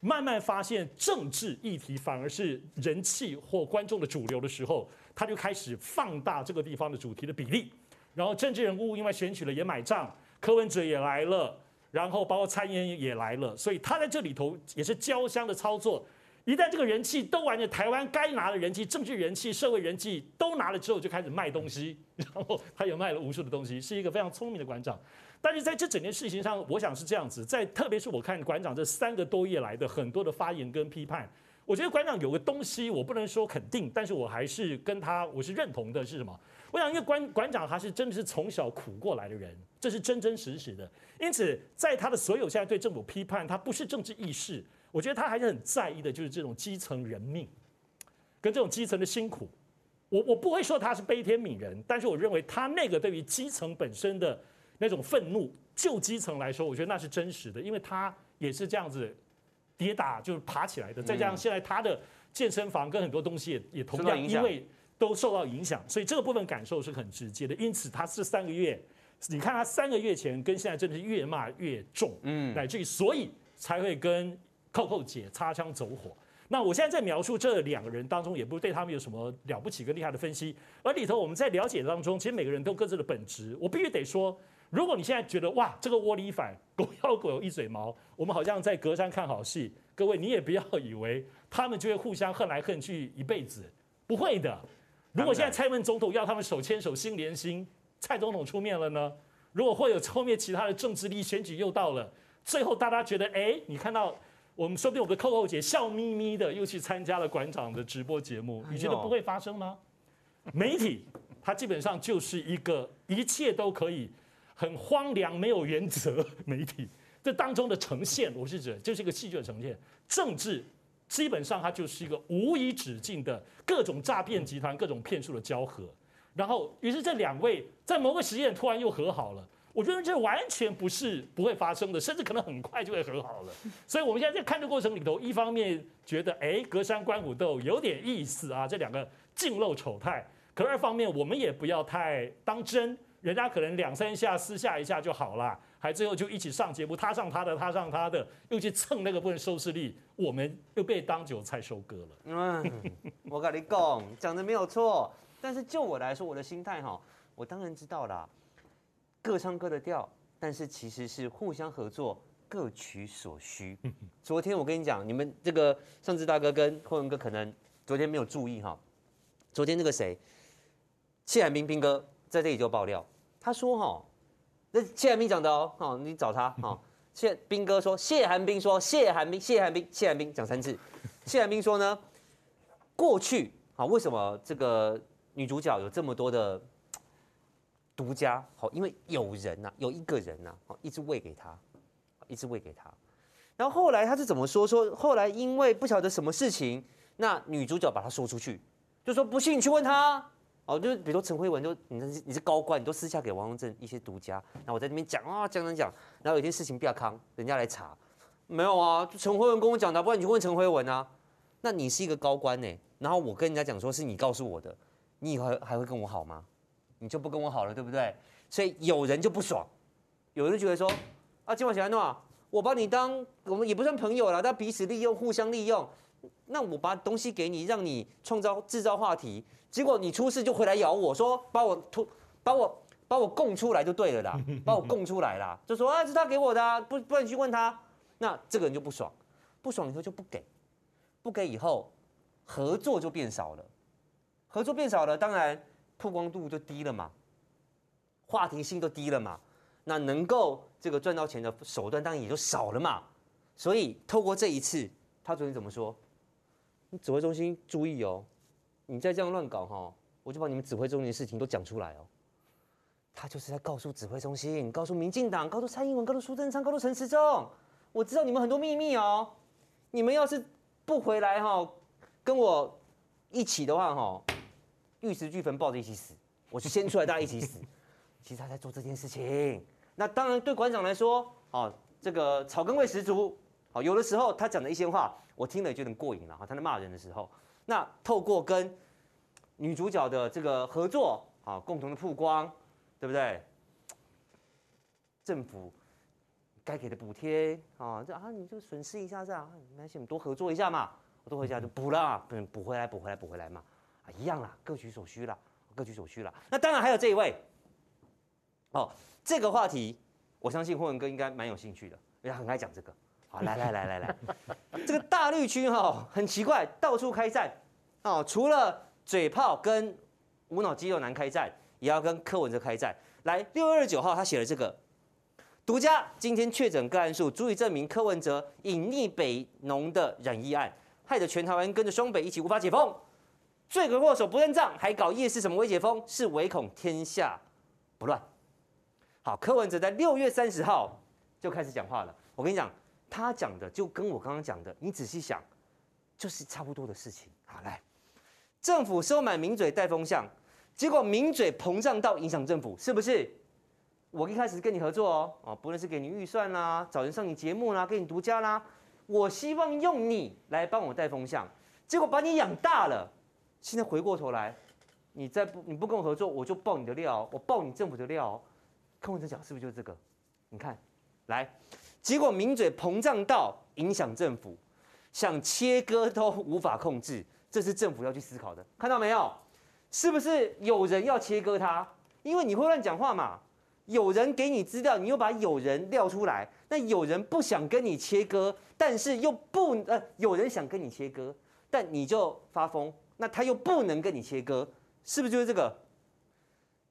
慢慢发现政治议题反而是人气或观众的主流的时候，他就开始放大这个地方的主题的比例。然后政治人物因为选举了也买账，柯文哲也来了，然后包括蔡英文也来了，所以他在这里头也是交相的操作。一旦这个人气都完了，台湾该拿的人气、政治人气、社会人气都拿了之后，就开始卖东西。然后他也卖了无数的东西，是一个非常聪明的馆长。但是在这整件事情上，我想是这样子。在特别是我看馆长这三个多月来的很多的发言跟批判，我觉得馆长有个东西，我不能说肯定，但是我还是跟他我是认同的。是什么？我想，因为馆馆长他是真的是从小苦过来的人，这是真真实实的。因此，在他的所有现在对政府批判，他不是政治意识。我觉得他还是很在意的，就是这种基层人命，跟这种基层的辛苦。我我不会说他是悲天悯人，但是我认为他那个对于基层本身的那种愤怒，就基层来说，我觉得那是真实的，因为他也是这样子跌打就是爬起来的。再加上现在他的健身房跟很多东西也也同样因为都受到影响，所以这个部分感受是很直接的。因此他是三个月，你看他三个月前跟现在真的是越骂越重，嗯，乃至于所以才会跟。扣扣姐擦枪走火，那我现在在描述这两个人当中，也不是对他们有什么了不起跟厉害的分析，而里头我们在了解当中，其实每个人都各自的本质。我必须得说，如果你现在觉得哇，这个窝里反，狗咬狗有一嘴毛，我们好像在隔山看好戏，各位你也不要以为他们就会互相恨来恨去一辈子，不会的。如果现在蔡英文总统要他们手牵手心连心，蔡总统出面了呢？如果会有后面其他的政治力选举又到了，最后大家觉得哎，你看到。我们说不定我们的扣扣姐笑眯眯的又去参加了馆长的直播节目，你觉得不会发生吗？媒体它基本上就是一个一切都可以很荒凉、没有原则媒体，这当中的呈现，我是指就是一个戏剧的呈现。政治基本上它就是一个无以止境的各种诈骗集团、各种骗术的交合，然后于是这两位在某个时间突然又和好了。我觉得这完全不是不会发生的，甚至可能很快就会和好了。所以我们现在在看的过程里头，一方面觉得哎，隔山观虎斗有点意思啊，这两个尽露丑态；可二方面，我们也不要太当真，人家可能两三下私下一下就好了，还最后就一起上节目，他上他的，他上他的，又去蹭那个部分收视率，我们又被当韭菜收割了。嗯，我跟你讲，讲的没有错，但是就我来说，我的心态哈，我当然知道啦。各唱各的调，但是其实是互相合作，各取所需。昨天我跟你讲，你们这个尚志大哥跟慧文哥可能昨天没有注意哈。昨天那个谁，谢海明斌哥在这里就爆料，他说哈，那谢海明讲的哦，好，你找他哈。谢斌哥说，谢寒冰说，谢寒冰，谢寒冰，谢寒冰讲三次。谢寒冰说呢，过去啊，为什么这个女主角有这么多的？独家好，因为有人呐、有一个人呐、啊，一直喂给他，一直喂给他。然后后来他是怎么说？说后来因为不晓得什么事情，那女主角把他说出去，就说不信你去问他。哦，就比如说陈辉文，就你是你是高官，你都私下给王荣正一些独家。然后我在那边讲啊，讲讲讲。然后有件事情比较康，人家来查，没有啊，就陈辉文跟我讲的，不然你去问陈辉文啊。那你是一个高官呢，然后我跟人家讲说是你告诉我的，你以后还会跟我好吗？你就不跟我好了，对不对？所以有人就不爽，有人就觉得说，啊，今晚小安诺，我把你当我们也不算朋友了，但彼此利用，互相利用。那我把东西给你，让你创造制造话题，结果你出事就回来咬我说，把我突，把我把我供出来就对了啦，把我供出来啦，就说啊，是他给我的啊，不不然你去问他。那这个人就不爽，不爽以后就不给，不给以后合作就变少了，合作变少了，当然。曝光度就低了嘛，话题性都低了嘛，那能够这个赚到钱的手段当然也就少了嘛。所以透过这一次，他昨天怎么说？你指挥中心注意哦，你再这样乱搞哈，我就把你们指挥中心的事情都讲出来哦。他就是在告诉指挥中心，告诉民进党，告诉蔡英文，告诉苏贞昌，告诉陈时中，我知道你们很多秘密哦。你们要是不回来哈，跟我一起的话哈。玉石俱焚，抱着一起死，我就先出来，大家一起死。其实他在做这件事情。那当然对馆长来说，哦，这个草根味十足。有的时候他讲的一些话，我听了也觉得过瘾了。哈，他在骂人的时候，那透过跟女主角的这个合作，啊，共同的曝光，对不对？政府该给的补贴，啊，这啊，你就损失一下这样，没关系，我们多合作一下嘛，我多回家就补了，补补回来，补回来，补回来嘛啊。一样啦，各取所需啦，各取所需啦。那当然还有这一位，哦，这个话题，我相信霍文哥应该蛮有兴趣的，因为他很爱讲这个。好，来来来来来，这个大绿区哈很奇怪，到处开战哦，除了嘴炮跟无脑肌肉男开战，也要跟柯文哲开战。来，六月二十九号他写了这个独家，今天确诊个案数足以证明柯文哲隐匿北农的染疫案，害得全台湾跟着双北一起无法解封。罪魁祸首不认账，还搞夜市什么微解封，是唯恐天下不乱。好，柯文哲在六月三十号就开始讲话了。我跟你讲，他讲的就跟我刚刚讲的，你仔细想，就是差不多的事情。好，来，政府收买名嘴带风向，结果名嘴膨胀到影响政府，是不是？我一开始跟你合作哦，哦，不论是给你预算啦，找人上你节目啦，给你独家啦，我希望用你来帮我带风向，结果把你养大了。现在回过头来，你再不你不跟我合作，我就爆你的料，我爆你政府的料。柯文哲讲是不是就是这个？你看，来，结果名嘴膨胀到影响政府。想切割都无法控制，这是政府要去思考的。看到没有？是不是有人要切割它？因为你会乱讲话嘛。有人给你资料，你又把有人撂出来。那有人不想跟你切割，但是又不呃，有人想跟你切割，但你就发疯，那他又不能跟你切割，是不是就是这个？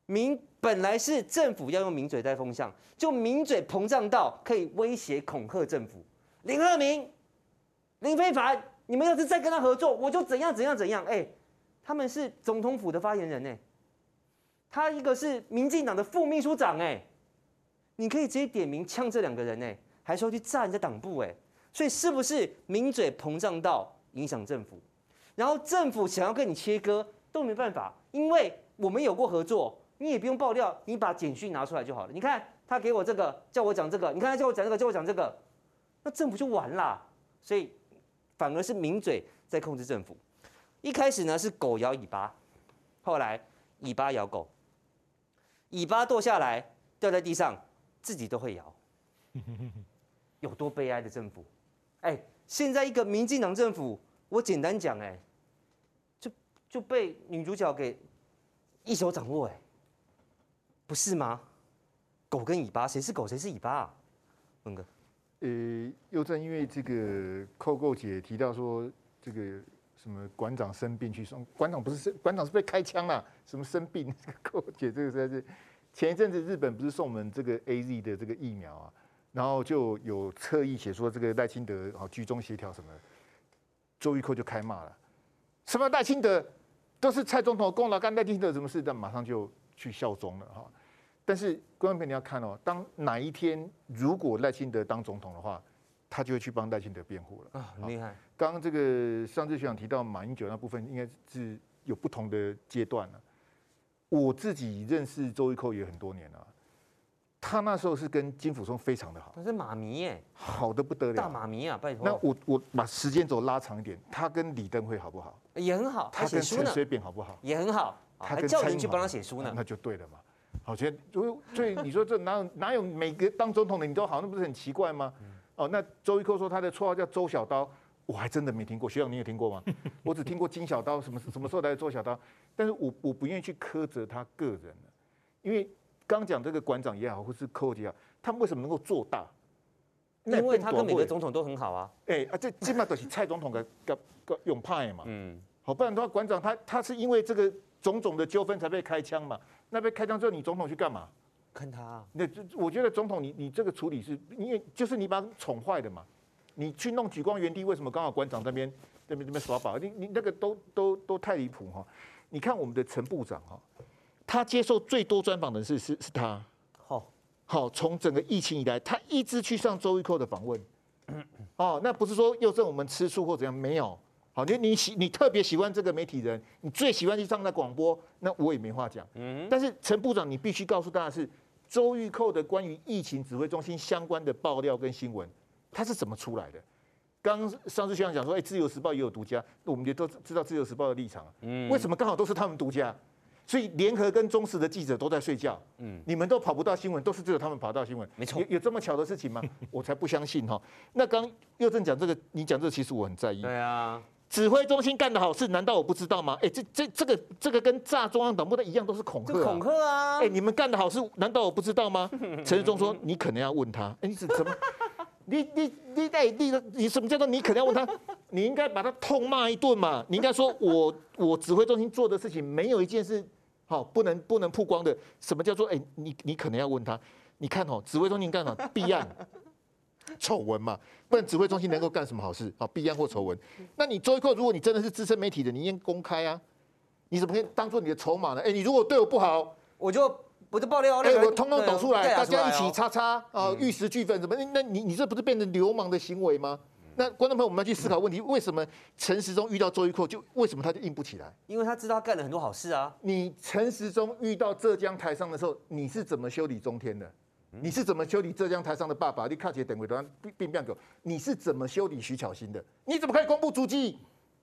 民本来是政府要用名嘴带风向，就名嘴膨胀到可以威胁恐吓政府。林鹤明、林非凡，你们要是再跟他合作，我就怎样怎样怎样。哎，他们是总统府的发言人呢，他一个是民进党的副秘书长哎。你可以直接点名呛这两个人呢，还说去炸人家党部哎，所以是不是名嘴膨胀到影响政府？然后政府想要跟你切割都没办法，因为我们有过合作，你也不用爆料，你把简讯拿出来就好了。你看他给我这个，叫我讲这个，你看他叫我讲这个，叫我讲这个，那政府就完了。所以反而是名嘴在控制政府。一开始呢是狗咬尾巴，后来尾巴咬狗，尾巴剁下来掉在地上。自己都会摇，有多悲哀的政府？哎，现在一个民进党政府，我简单讲，哎，就就被女主角给一手掌握，哎，不是吗？狗跟尾巴，谁是狗，谁是尾巴啊？文哥，呃，又正因为这个扣扣姐提到说，这个什么馆长生病去送，馆长不是生，馆长是被开枪了，什么生病？这个扣姐这个实在是。前一阵子日本不是送我们这个 AZ 的这个疫苗啊，然后就有侧翼写说这个赖清德啊居中协调什么，周玉蔻就开骂了，什么赖清德都是蔡总统功劳，干赖清德什么事，但马上就去效忠了哈。但是观众朋友你要看哦，当哪一天如果赖清德当总统的话，他就会去帮赖清德辩护了啊，很厉害。刚刚这个上次学长提到马英九那部分，应该是有不同的阶段了。我自己认识周玉蔻也很多年了，他那时候是跟金溥聪非常的好，他是马迷耶，好的不得了，大马迷啊，拜托。那我我把时间轴拉长一点，他跟李登辉好不好？也很好，他跟陈水扁好不好？也很好，他跟叫人去帮他写书呢，那就对了嘛。好，所以所以你说这哪有哪有每个当总统的你都好，那不是很奇怪吗？哦，那周一蔻说他的绰号叫周小刀。我还真的没听过，学长你有听过吗？我只听过金小刀，什么什么时候来周小刀？但是我我不愿意去苛责他个人了，因为刚讲这个馆长也好，或是寇姐也好，他们为什么能够做大？因为他跟每个总统都很好啊。哎啊，这基本上都是蔡总统的个个用派嘛。嗯。好，不然的话，馆长他他是因为这个种种的纠纷才被开枪嘛？那被开枪之后，你总统去干嘛？看他、啊。那我觉得总统你你这个处理是，因为就是你把他宠坏的嘛。你去弄举光原地，为什么刚好馆长那边那边那边耍宝？你你那个都都都太离谱哈！你看我们的陈部长哈，他接受最多专访的是是是他。好，好，从整个疫情以来，他一直去上周玉蔻的访问。哦，那不是说又是我们吃醋或怎样？没有。好，你你喜你特别喜欢这个媒体人，你最喜欢去上那广播，那我也没话讲。嗯。但是陈部长，你必须告诉大家是周玉蔻的关于疫情指挥中心相关的爆料跟新闻。他是怎么出来的？刚上次学长讲说，哎，《自由时报》也有独家，我们也都知道《自由时报》的立场。嗯，为什么刚好都是他们独家？所以联合跟中时的记者都在睡觉。嗯，你们都跑不到新闻，都是只有他们跑到新闻。没错，有有这么巧的事情吗？我才不相信哈。那刚又正讲这个，你讲这个，其实我很在意。对啊，指挥中心干的好事，难道我不知道吗？哎，这这这个这个跟炸中央党部的一样，都是恐吓。恐吓啊！哎，你们干的好事，难道我不知道吗？陈世忠说，你可能要问他。哎，你是怎么？你你你哎，你你什么叫做你可能要问他？你应该把他痛骂一顿嘛！你应该说我 我指挥中心做的事情没有一件事好不能不能曝光的。什么叫做哎？你你可能要问他？你看哦，指挥中心干什么？弊案丑闻嘛，不然指挥中心能够干什么好事？啊，弊案或丑闻。那你周一蔻，如果你真的是资深媒体的，你应该公开啊！你怎么可以当做你的筹码呢？哎，你如果对我不好，我就。我就爆料，哎，我通通抖出来，大家一起叉叉啊，玉石俱焚，怎么？那你你这不是变成流氓的行为吗？那观众朋友，我们要去思考问题：为什么陈时中遇到周玉蔻，就为什么他就硬不起来？因为他知道他干了很多好事啊。你陈时中遇到浙江台商的时候，你是怎么修理中天的？你是怎么修理浙江台商的爸爸？你看起来等位都并并变狗，你是怎么修理徐巧芯的？你怎么可以公布足迹？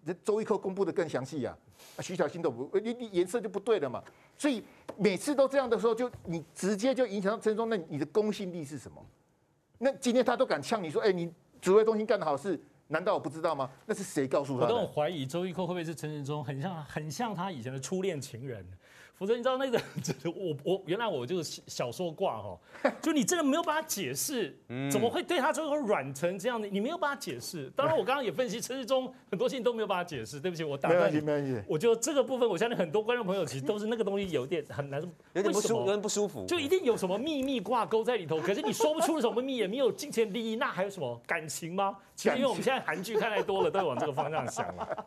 这周玉蔻公布的更详细呀，啊，徐巧芯都不，你你颜色就不对了嘛，所以每次都这样的时候，就你直接就影响到陈时中，那你的公信力是什么？那今天他都敢呛你说，哎，你指挥中心干的好事，难道我不知道吗？那是谁告诉他的？我都很怀疑周玉蔻会不会是陈时中，很像很像他以前的初恋情人。否则你知道那个，我我原来我就是小说挂哈，就你真的没有办法解释，怎么会对他最后软成这样的？你没有办法解释。当然我刚刚也分析陈时中很多事情都没有办法解释。对不起，我打断你。没关系，没关系。我觉得这个部分，我相信很多观众朋友其实都是那个东西有点很难，有点不舒服，有点不舒服。就一定有什么秘密挂钩在里头，可是你说不出什么秘密，也没有金钱利益，那还有什么感情吗？其实因为我们现在韩剧看太多了，都往这个方向想了。